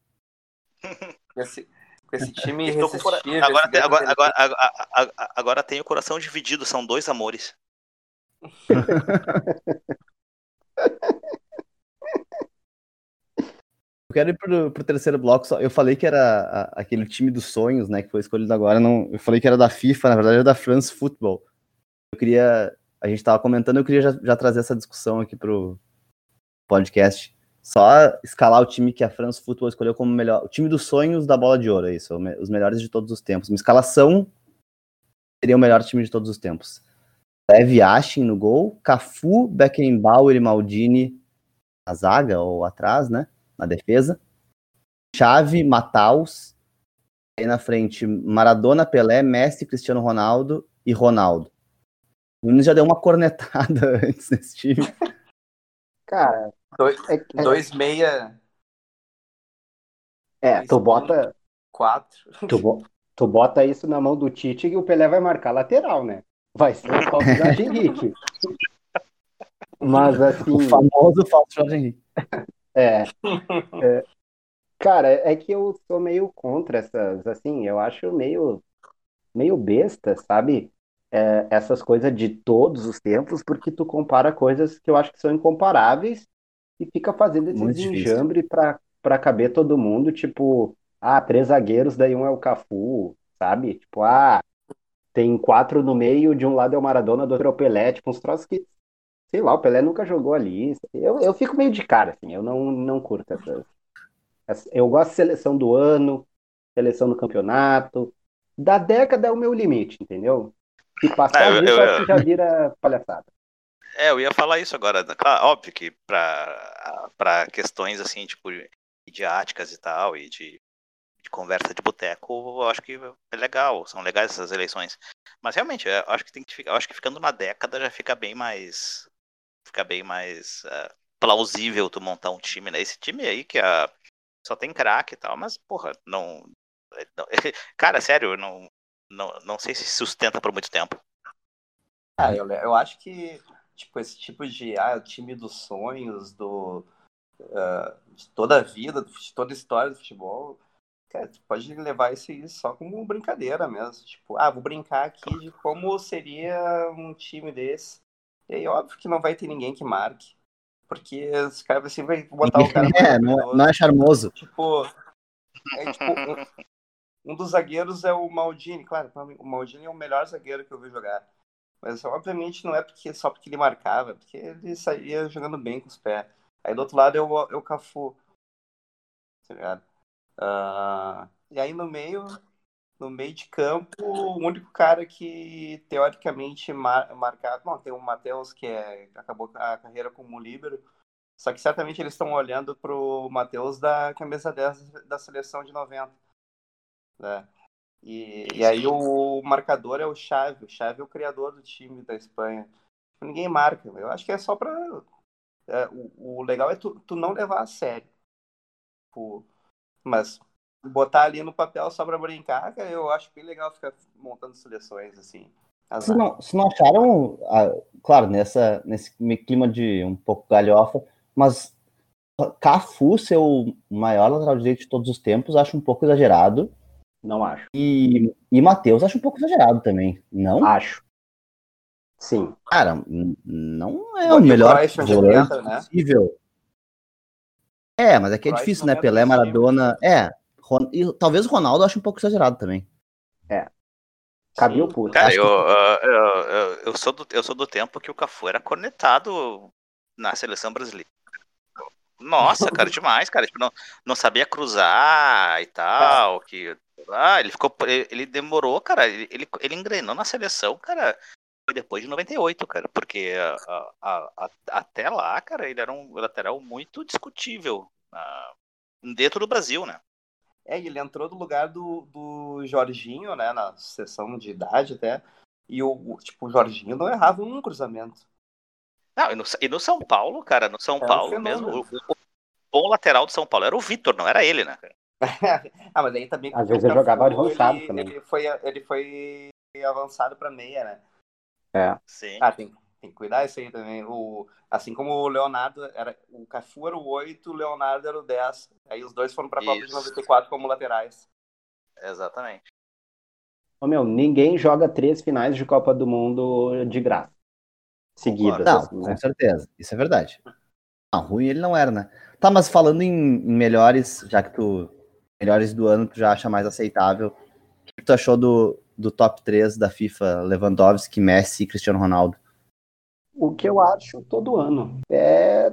Com esse, com esse time cora-. Agora, tem- agora, agora, agora, agora tem o coração dividido, são dois amores. Eu quero ir pro, pro terceiro bloco. Só, eu falei que era a- aquele time dos sonhos, né? Que foi escolhido agora. Não, eu falei que era da FIFA, na verdade era da France Football. Eu queria. A gente tava comentando, eu queria já, já trazer essa discussão aqui pro podcast. Só escalar o time que a France Football escolheu como melhor. O time dos sonhos da bola de ouro, é isso. Os melhores de todos os tempos. Uma escalação seria o melhor time de todos os tempos. Lev Yashin no gol, Cafu, Beckenbauer e Maldini na zaga ou atrás, né? Na defesa. Chave, Mataus. Aí na frente, Maradona, Pelé, Messi, Cristiano Ronaldo e Ronaldo. O Nunes já deu uma cornetada antes nesse time. cara, Dois, é, é, dois meia, é, tu bota, quatro. tu, bo- tu bota isso na mão do Tite e o Pelé vai marcar lateral, né? Vai ser o falso Jorge Henrique. Mas assim. O famoso falso Jorge Henrique. É, é, cara, é que eu sou meio contra essas, assim, eu acho meio, meio besta, sabe? É, essas coisas de todos os tempos, porque tu compara coisas que eu acho que são incomparáveis e fica fazendo difícil. enjambre pra, pra caber todo mundo, tipo, ah, três zagueiros, daí um é o Cafu, sabe? Tipo, ah, tem quatro no meio, de um lado é o Maradona, do outro é o Pelé, tipo, uns troços que sei lá, o Pelé nunca jogou ali. Eu, eu fico meio de cara, assim, eu não, não curto essas. essa- Eu gosto de seleção do ano, seleção do campeonato. Da década é o meu limite, entendeu? Se passar Ah, eu- disso, eu- acho que já vira palhaçada. É, eu ia falar isso agora. Claro, óbvio que pra, pra questões assim, tipo, midiáticas e tal, e de, de conversa de boteco, eu acho que é legal, são legais essas eleições. Mas realmente, eu acho que tem que ficar, eu acho que ficando uma década já fica bem mais. Fica bem mais eh, plausível tu montar um time, né? Esse time aí que a, só tem craque e tal, mas, porra, não. não- cara, sério, eu não, não, não sei se sustenta por muito tempo. Ah, eu, eu acho que tipo, esse tipo de ah, time dos sonhos, do, ah, de toda a vida, de toda a história do futebol, cara, tu pode levar isso aí só como brincadeira mesmo. Tipo, ah, vou brincar aqui de como seria um time desse. E aí, óbvio que não vai ter ninguém que marque. Porque os caras assim vai botar o cara É, não, é- não é charmoso. Tipo, é, tipo um, dos zagueiros é o Maldini. Claro, o Maldini é o melhor zagueiro que eu vi jogar. Mas obviamente não é porque só porque ele marcava, porque ele saía jogando bem com os pés. Aí do outro lado é o, é o Cafu. Tá ligado? Uh, e aí no meio, no meio de campo, o único cara que teoricamente mar, marcado. Bom, tem o Matheus que é, acabou a carreira como líbero. Só que certamente eles estão olhando pro Matheus da camisa 10 da seleção de 90. Né? E, e aí o marcador é o Xavi. O Xavi é o criador do time da Espanha. Ninguém marca. Eu acho que é só pra. É, o, o, legal é tu, tu, não levar a sério. Tipo, mas botar ali no papel só pra brincar, eu acho bem legal ficar montando seleções assim. Se não, se não acharam, ah, claro, nessa, nesse clima de um pouco galhofa, mas Cafu ser o maior lateral direito de todos os tempos, acho um pouco exagerado. Não acho. E, e Matheus acho um pouco exagerado também, não? Acho. Sim. Cara, não é o, o melhor volante né? possível. É, mas aqui é difícil, né? É Pelé, Maradona. É. E, talvez o Ronaldo ache um pouco exagerado também. É. Cabia o puto. Cara, eu, que... eu, eu, eu, sou do, eu sou do tempo que o Cafu era conectado na seleção brasileira. Nossa, cara, demais, cara. Tipo, não, não sabia cruzar e tal. É. Que, ah, ele ficou. Ele demorou, cara. Ele, ele, ele engrenou na seleção, cara. Foi depois de 98, cara. Porque a, a, a, até lá, cara, ele era um lateral muito discutível uh, dentro do Brasil, né? É, ele entrou no lugar do, do Jorginho, né? Na sessão de idade até. E o, tipo, o Jorginho não errava um cruzamento. Não, e no, e no São Paulo, cara, no São é Paulo um mesmo, o, o, bom lateral do São Paulo era o Vitor, não era ele, né? ah, mas aí também. Às vezes ele jogava avançado ele, também. Ele foi, ele foi avançado para meia, né? É. Sim. Ah, tem, tem que cuidar isso aí também. O, assim como o Leonardo, era, o Cafu era o 8, o Leonardo era o 10. Aí os dois foram para a Copa de 94 como laterais. Exatamente. Ô, meu, ninguém joga três finais de Copa do Mundo de graça seguidas. Não, assim, né? com certeza. Isso é verdade. Não, ruim ele não era, né? Tá, mas falando em, melhores, já que tu. Melhores do ano, tu já acha mais aceitável. O que tu achou do, do top 3 da FIFA Lewandowski, Messi e Cristiano Ronaldo? O que eu acho todo ano é,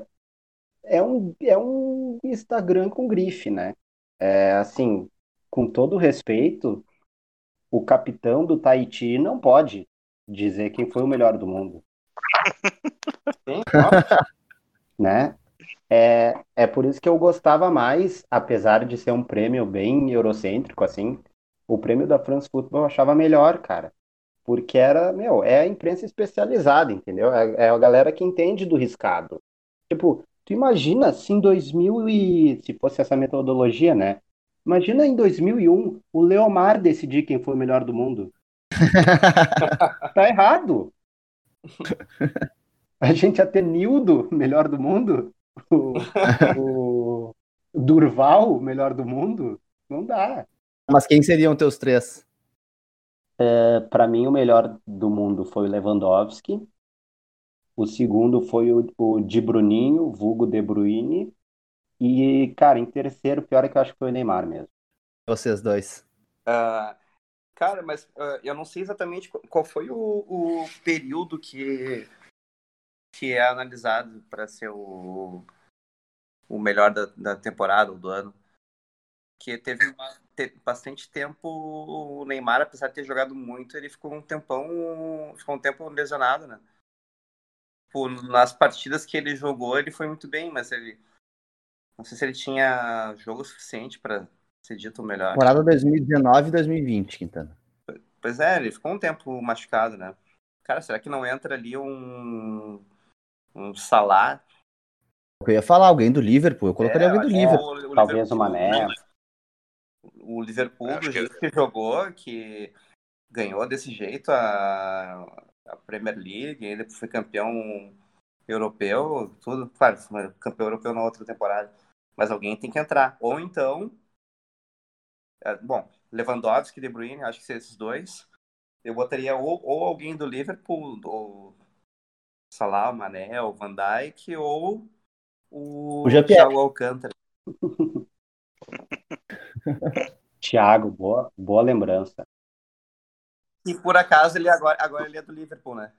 é, um, é um Instagram com grife, né? É assim, com todo respeito, o capitão do Tahiti não pode dizer quem foi o melhor do mundo. Né? É, é por isso que eu gostava mais, apesar de ser um prêmio bem eurocêntrico, assim, o prêmio da France Football eu achava melhor, cara. Porque era, meu, é a imprensa especializada, entendeu? É, é a galera que entende do riscado. Tipo, tu imagina se em 2000 e... se fosse essa metodologia, né? Imagina em 2001 o Leomar decidir quem foi o melhor do mundo. tá errado. A gente ia ter Nildo, melhor do mundo? O, o Durval, melhor do mundo? Não dá. Mas quem seriam teus três? É, Para mim, o melhor do mundo foi o Lewandowski. O segundo foi o, o De Bruninho, vulgo De Bruyne. E, cara, em terceiro, pior é que eu acho que foi o Neymar mesmo. Vocês dois. Uh, Cara, mas uh, eu não sei exatamente qual foi o, o período que, que é analisado para ser o, o melhor da, da temporada ou do ano. Que teve, uma, bastante tempo o Neymar, apesar de ter jogado muito, ele ficou um tempão, ficou um tempo lesionado, né? Por, nas partidas que ele jogou, ele foi muito bem, mas ele não sei se ele tinha jogo suficiente para ser dito melhor. Temporada 2019 e 2020, Quintana. Pois é, ele ficou um tempo machucado, né? Cara, será que não entra ali um. Um Salah? Eu ia falar alguém do Liverpool, eu colocaria é, alguém do Liverpool. O, o Talvez o Mané. O Liverpool, do jeito que... que jogou, que ganhou desse jeito a, a Premier League, ainda foi campeão europeu, tudo, claro, campeão europeu na outra temporada. Mas alguém tem que entrar. Ou então, é, bom, Lewandowski e De Bruyne, acho que esses dois. Eu botaria ou, ou alguém do Liverpool, ou Salah, o Mané, o Van Dijk, ou o, o Thiago Alcântara. Thiago, boa, boa lembrança. E por acaso ele agora, agora ele é do Liverpool, né?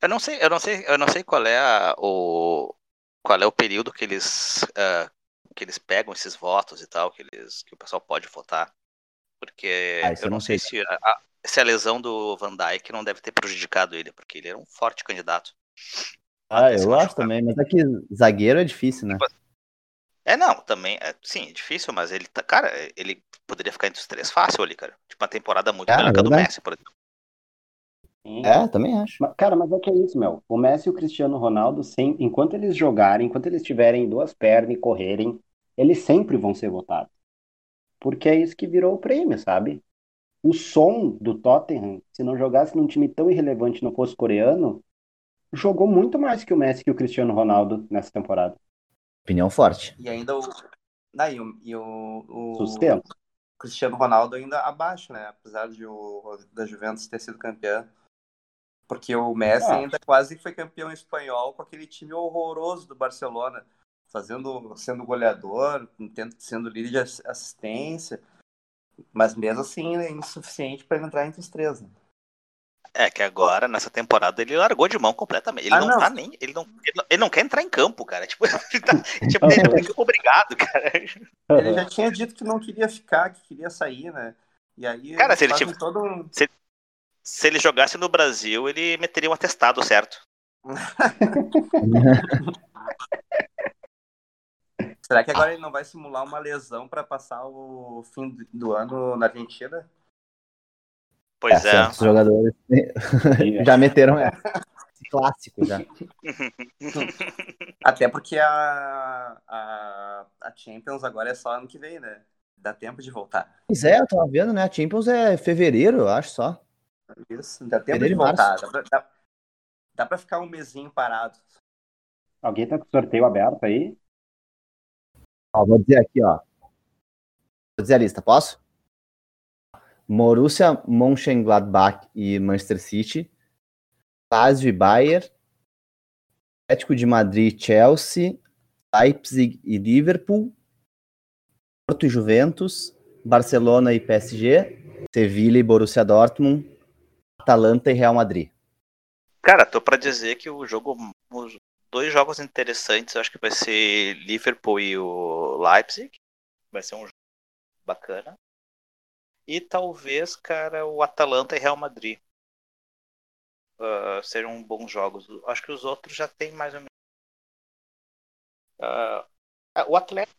Eu não sei, eu não sei, eu não sei qual é a, o qual é o período que eles uh, que eles pegam esses votos e tal, que eles que o pessoal pode votar. Porque Ah, eu isso não, eu não sei, sei. se a, a- se a lesão do Van Dijk não deve ter prejudicado ele, porque ele era um forte candidato. Ah, eu acho também, mas é que zagueiro é difícil, né? É, não, também, é, sim, é difícil, mas ele tá, cara, ele poderia ficar entre os três fácil ali, cara. Tipo, uma temporada muito É, melhor que a do. Messi, por exemplo. Sim. É, também acho. Mas, Cara, mas é que é isso, meu. O Messi e o Cristiano Ronaldo, sem, enquanto eles jogarem, enquanto eles tiverem duas pernas e correrem, eles sempre vão ser votados. Porque é isso que virou o prêmio, sabe? O som do Tottenham, se não jogasse num time tão irrelevante não fosse coreano, jogou muito mais que o Messi e o Cristiano Ronaldo nessa temporada. Opinião forte. E ainda o. Daí, o, e o, o Sustento. Cristiano Ronaldo ainda abaixo, né? Apesar de o da Juventus ter sido campeã. Porque o Messi Ah. ainda quase foi campeão espanhol com aquele time horroroso do Barcelona, fazendo, sendo goleador, tendo- sendo líder de ass- assistência, mas mesmo assim é insuficiente para entrar entre os três. Né? É que agora, nessa temporada, ele largou de mão completamente. Ele Ah, não, não. tá nem. Ele não, ele não, ele não quer entrar em campo, cara. Tipo, ele tá, tipo, ele tá campo obrigado, cara. Ele já tinha dito que não queria ficar, que queria sair, né? E aí Cara, se ele tivesse- todo um- Se ele jogasse no Brasil, ele meteria um atestado certo. Será que agora ele não vai simular uma lesão para passar o fim do ano na Argentina? Pois é. certos jogadores já meteram essa. Esse clássico já. Até porque a, a, a Champions agora é só ano que vem, né? Dá tempo de voltar. Pois é, eu tava vendo, né? A Champions é fevereiro, eu acho só. Isso, dá tempo Fevereiro de voltar. março. Dá pra, dá, dá pra ficar um mesinho parado. Alguém tá com o sorteio aberto aí? Ó, vou dizer aqui, ó. Vou dizer a lista, posso? Borussia, Mönchengladbach e Manchester City. Lazio e Bayern. Atlético de Madrid, Chelsea. Leipzig e Liverpool. Porto e Juventus. Barcelona e PSG. Sevilha e Borussia Dortmund. Atalanta e Real Madrid. Cara, tô pra dizer que o jogo. Os dois jogos interessantes, acho que vai ser Liverpool e o Leipzig. Vai ser um jogo bacana. E talvez, cara, o Atalanta e Real Madrid. Sejam bons jogos. Acho que os outros já tem mais ou menos. Ah, o, Atlético,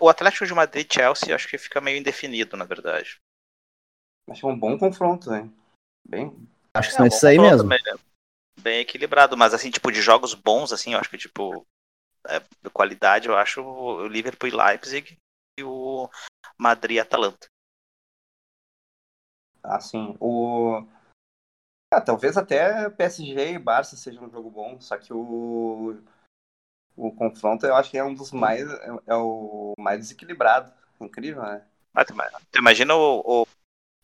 o Atlético de Madrid e Chelsea acho que fica meio indefinido, na verdade. Acho que é um bom confronto, né? Bem, Acho que É, são um esses aí confronto mesmo. Bem, bem equilibrado, mas assim, tipo, de jogos bons, assim, eu acho que, tipo, é, de qualidade, eu acho o Liverpool e Leipzig e o Madrid e Atalanta. Assim, o... Ah, talvez até PSG e Barça seja um jogo bom, só que o... O confronto eu acho que é um dos mais... É, é o mais desequilibrado. Incrível, né? Ah, tu ima- tu imagina o, o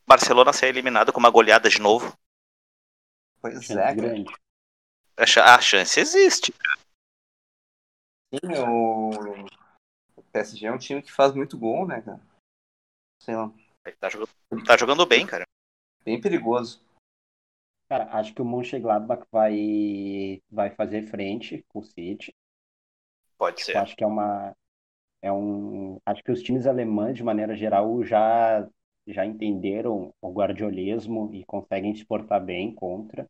Barcelona ser eliminado com uma goleada de novo? Pois é, cara. grande. A chance existe. Sim, o... o PSG é um time que faz muito gol, né, cara? Sei lá, Ele Tá jogando, tá jogando bem, cara. bem perigoso. Cara, acho que o Mönchengladbach vai, vai fazer frente com o City. Pode Eu ser. acho que é uma é um acho que os times alemães de maneira geral já já entenderam o guardiolismo e conseguem se portar bem contra.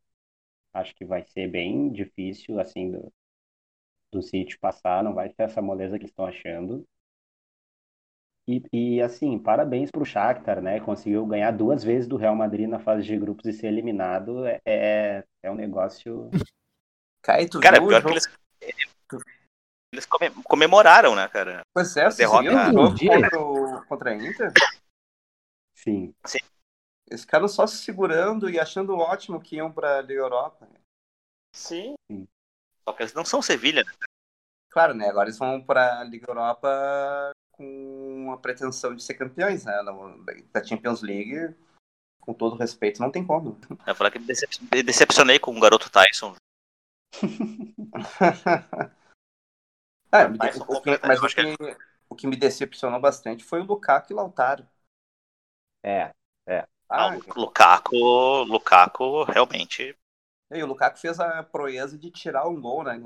Acho que vai ser bem difícil assim do do City passar, não vai ter essa moleza que estão achando. E, e assim, parabéns pro Shakhtar, né? Conseguiu ganhar duas vezes do Real Madrid na fase de grupos e ser eliminado. É, é, é um negócio Kai, tu Cara, viu o pior que eles. Eles come- comemoraram, né, cara? Pois é, derrota- o entendi. contra, o... contra a Inter? sim. Eles ficaram só se segurando e achando ótimo que iam pra Liga Europa. Sim. Sim. Só que eles não são Sevilha, né? Claro, né? Agora eles vão pra Liga Europa com a pretensão de ser campeões, né? Da Champions League, com todo respeito, não tem como. Eu falar que me decep- decepcionei com o garoto Tyson. Me Mas são o que- completas, mas eu o acho que que, o que me decepcionou bastante foi o Lukaku e o Lautaro. É, Ah, Ah, o Lukaku, Lukaku realmente. e o Lukaku fez a proeza de tirar um gol, né?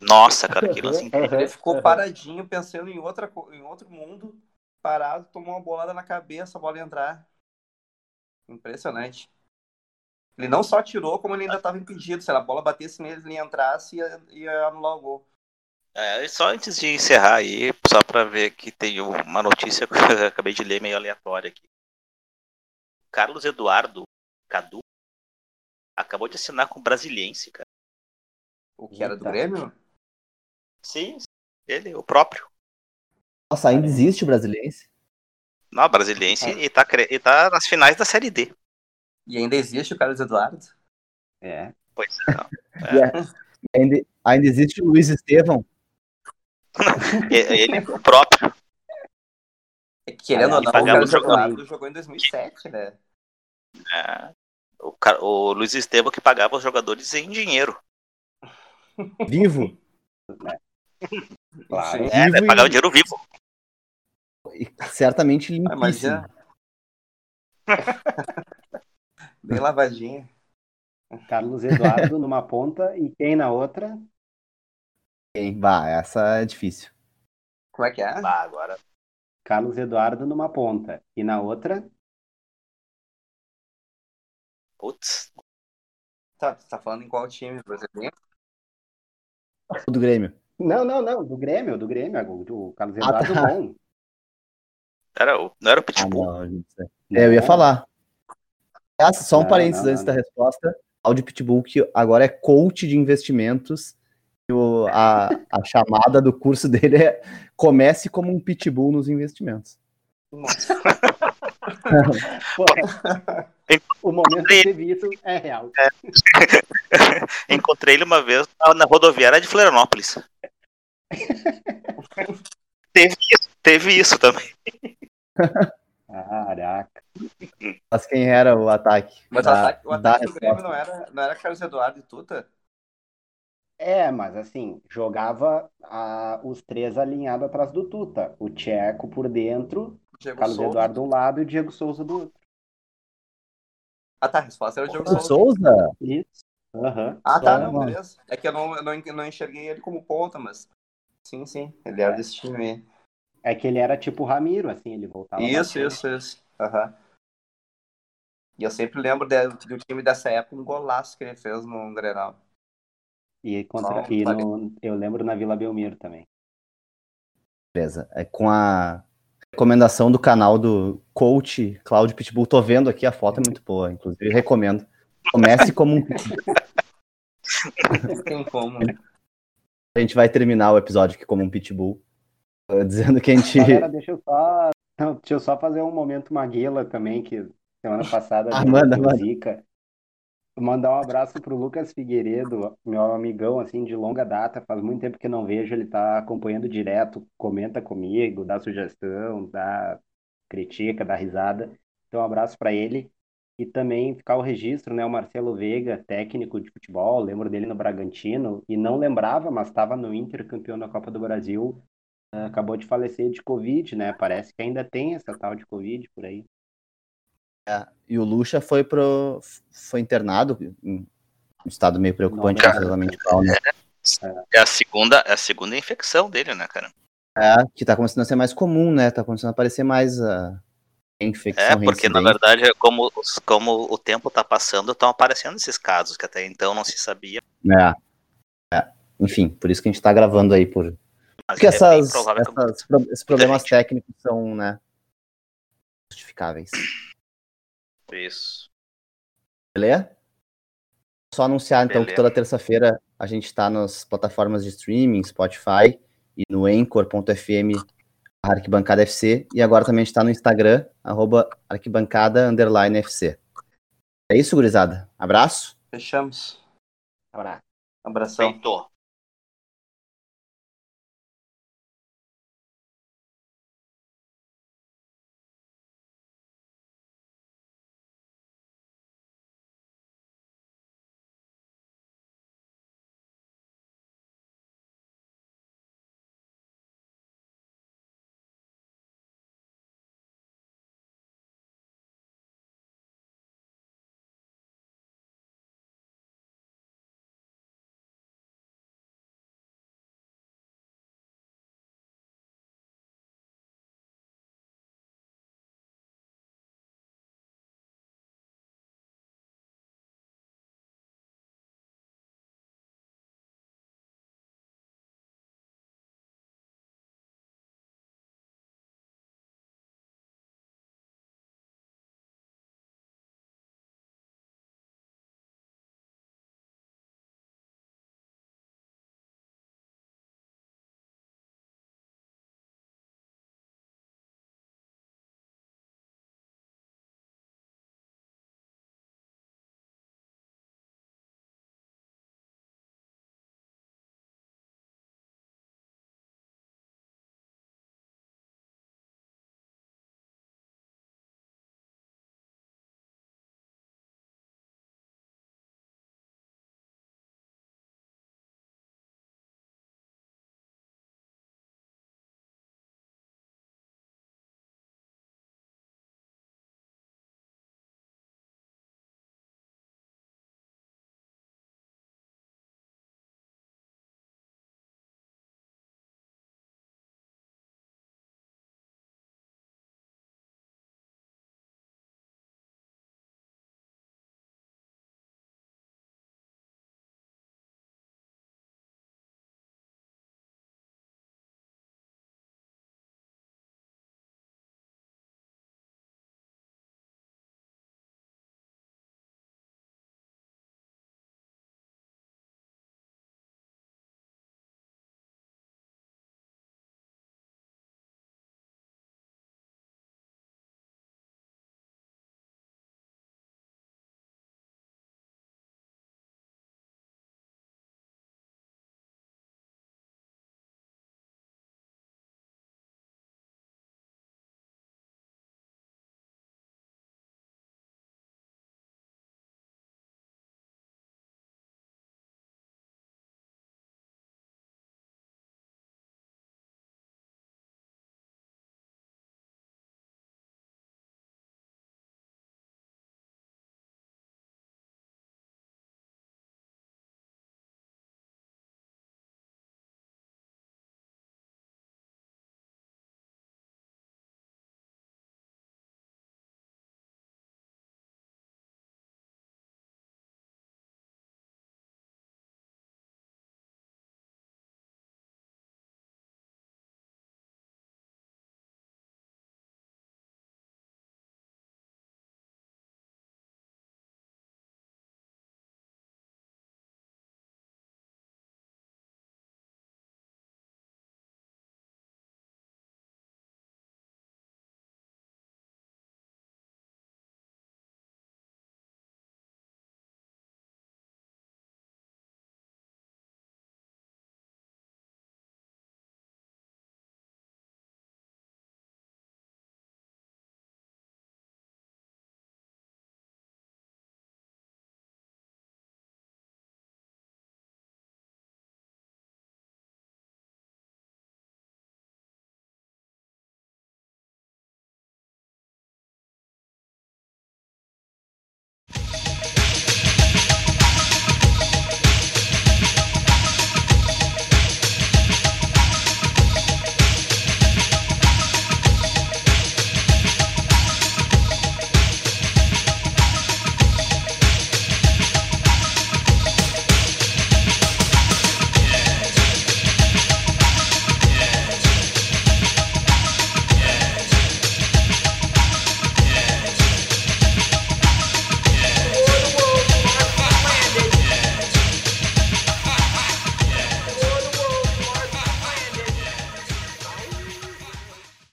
Nossa, cara, que lance incrível. Ele ficou paradinho, pensando em, outra, co- em outro mundo, parado, tomou uma bolada na cabeça, a bola ia entrar. Impressionante. Ele não só tirou, como ele ainda estava impedido. Se a bola batesse nele, ele entrasse, ia, ia anular o gol. É, e só antes de encerrar aí, só pra ver que tem uma notícia que eu acabei de ler meio aleatória aqui. Carlos Eduardo Cadu acabou de assinar com o Brasiliense, cara. O que era do. Grêmio? Sim, ele, o próprio. Nossa, ainda existe o Brasiliense? Não, Brasiliense e, tá, e tá nas finais da Série D. E ainda existe o Carlos Eduardo? É. Pois é. não. É- e ainda, ainda existe o Luiz Estevão? Ele, o próprio. É que, querendo ou Aliás, não, o Carlos. Eduardo jogou em 2007, né? é, o, o Luiz Estevam que pagava os jogadores em dinheiro. Vivo? Claro. É, né, pagava e- dinheiro vivo. E certamente Ah, mas limpíssimo. já... Bem lavadinho. Carlos Eduardo numa ponta e quem na outra? Quem? Bah, essa é difícil. Como é que é? Ah, agora. Carlos Eduardo numa ponta e na outra? Putz. Tá, tá falando em qual time brasileiro? O do Grêmio. Não, não, não, do Grêmio, do Grêmio. O Carlos Ah, Eduardo tá. bom. Era, o- não era o Ah, Pitbull. não, gente. É, eu ia falar. Ah, só um Não, parênteses não, antes não. da resposta. Áudio Pitbull, que agora é coach de investimentos. E o- a, a chamada do curso dele é comece como um pitbull nos investimentos. Pô, o momento de visto é real. Encontrei ele uma vez na, na rodoviária de Florianópolis. teve, isso, teve isso também. Caraca. Mas quem era o ataque? Mas Da- o ataque, o ataque do Grêmio não era, não era Carlos Eduardo e Tuta? É, mas assim, jogava ah, os três alinhados atrás do Tuta. O Tcheco por dentro, Diego Carlos Souza. Eduardo de um lado e o Diego Souza do outro. Ah, tá. A resposta era o Diego Souza. Souza? Isso. Aham. Ah, tá. Não, beleza. É que eu não, eu não, não enxerguei ele como ponta, mas. Sim, sim. Ele era desse time aí. É que ele era tipo o Ramiro, assim, ele voltava Isso, bastante. isso, isso. Aham. E eu sempre lembro de- do time dessa época, um golaço que ele fez no Grenal. E, contra, Não, e no- eu lembro na Vila Belmiro também. Beleza. É com a recomendação do canal do coach Cláudio Pitbull. Tô vendo aqui, a foto é muito boa, inclusive recomendo. Comece como um pitbull. Tem como. A gente vai terminar o episódio aqui como um pitbull. Dizendo que a gente. Galera, deixa eu só, não, deixa eu só fazer um momento Maguila também, que semana passada Ah, manda, manda. zica. Mandar um abraço pro Lucas Figueiredo, meu amigão assim de longa data, faz muito tempo que não vejo, ele tá acompanhando direto, comenta comigo, dá sugestão, dá critica, dá risada. Então um abraço para ele. E também ficar o registro, né, o Marcelo Veiga, técnico de futebol, lembro dele no Bragantino e não lembrava, mas estava no Inter, campeão da Copa do Brasil, eh, acabou de falecer de Covid, né? Parece que ainda tem essa tal de Covid por aí. E o Lucha foi pro. foi internado em um estado meio preocupante, Não, qual, né? É a segunda, é a segunda infecção dele, né, cara? É, que tá começando a ser mais comum, né? Tá começando a aparecer mais a infecção É, porque na reincidente. verdade, como, os- como o tempo tá passando, estão aparecendo esses casos que até então não se sabia. É. É. Enfim, por isso que a gente tá gravando aí por. Mas Porque é essas, que essas pro- esses problemas gente. técnicos são, né? Justificáveis. isso. Beleza? Só anunciar então que Beleza. toda terça-feira a gente está nas plataformas de streaming, Spotify e no Anchor.fm Arquibancada FC. E agora também a gente está no Instagram, arroba arquibancada underline FC. É isso, gurizada. Abraço. Fechamos. Abraço. Abração. Feitou.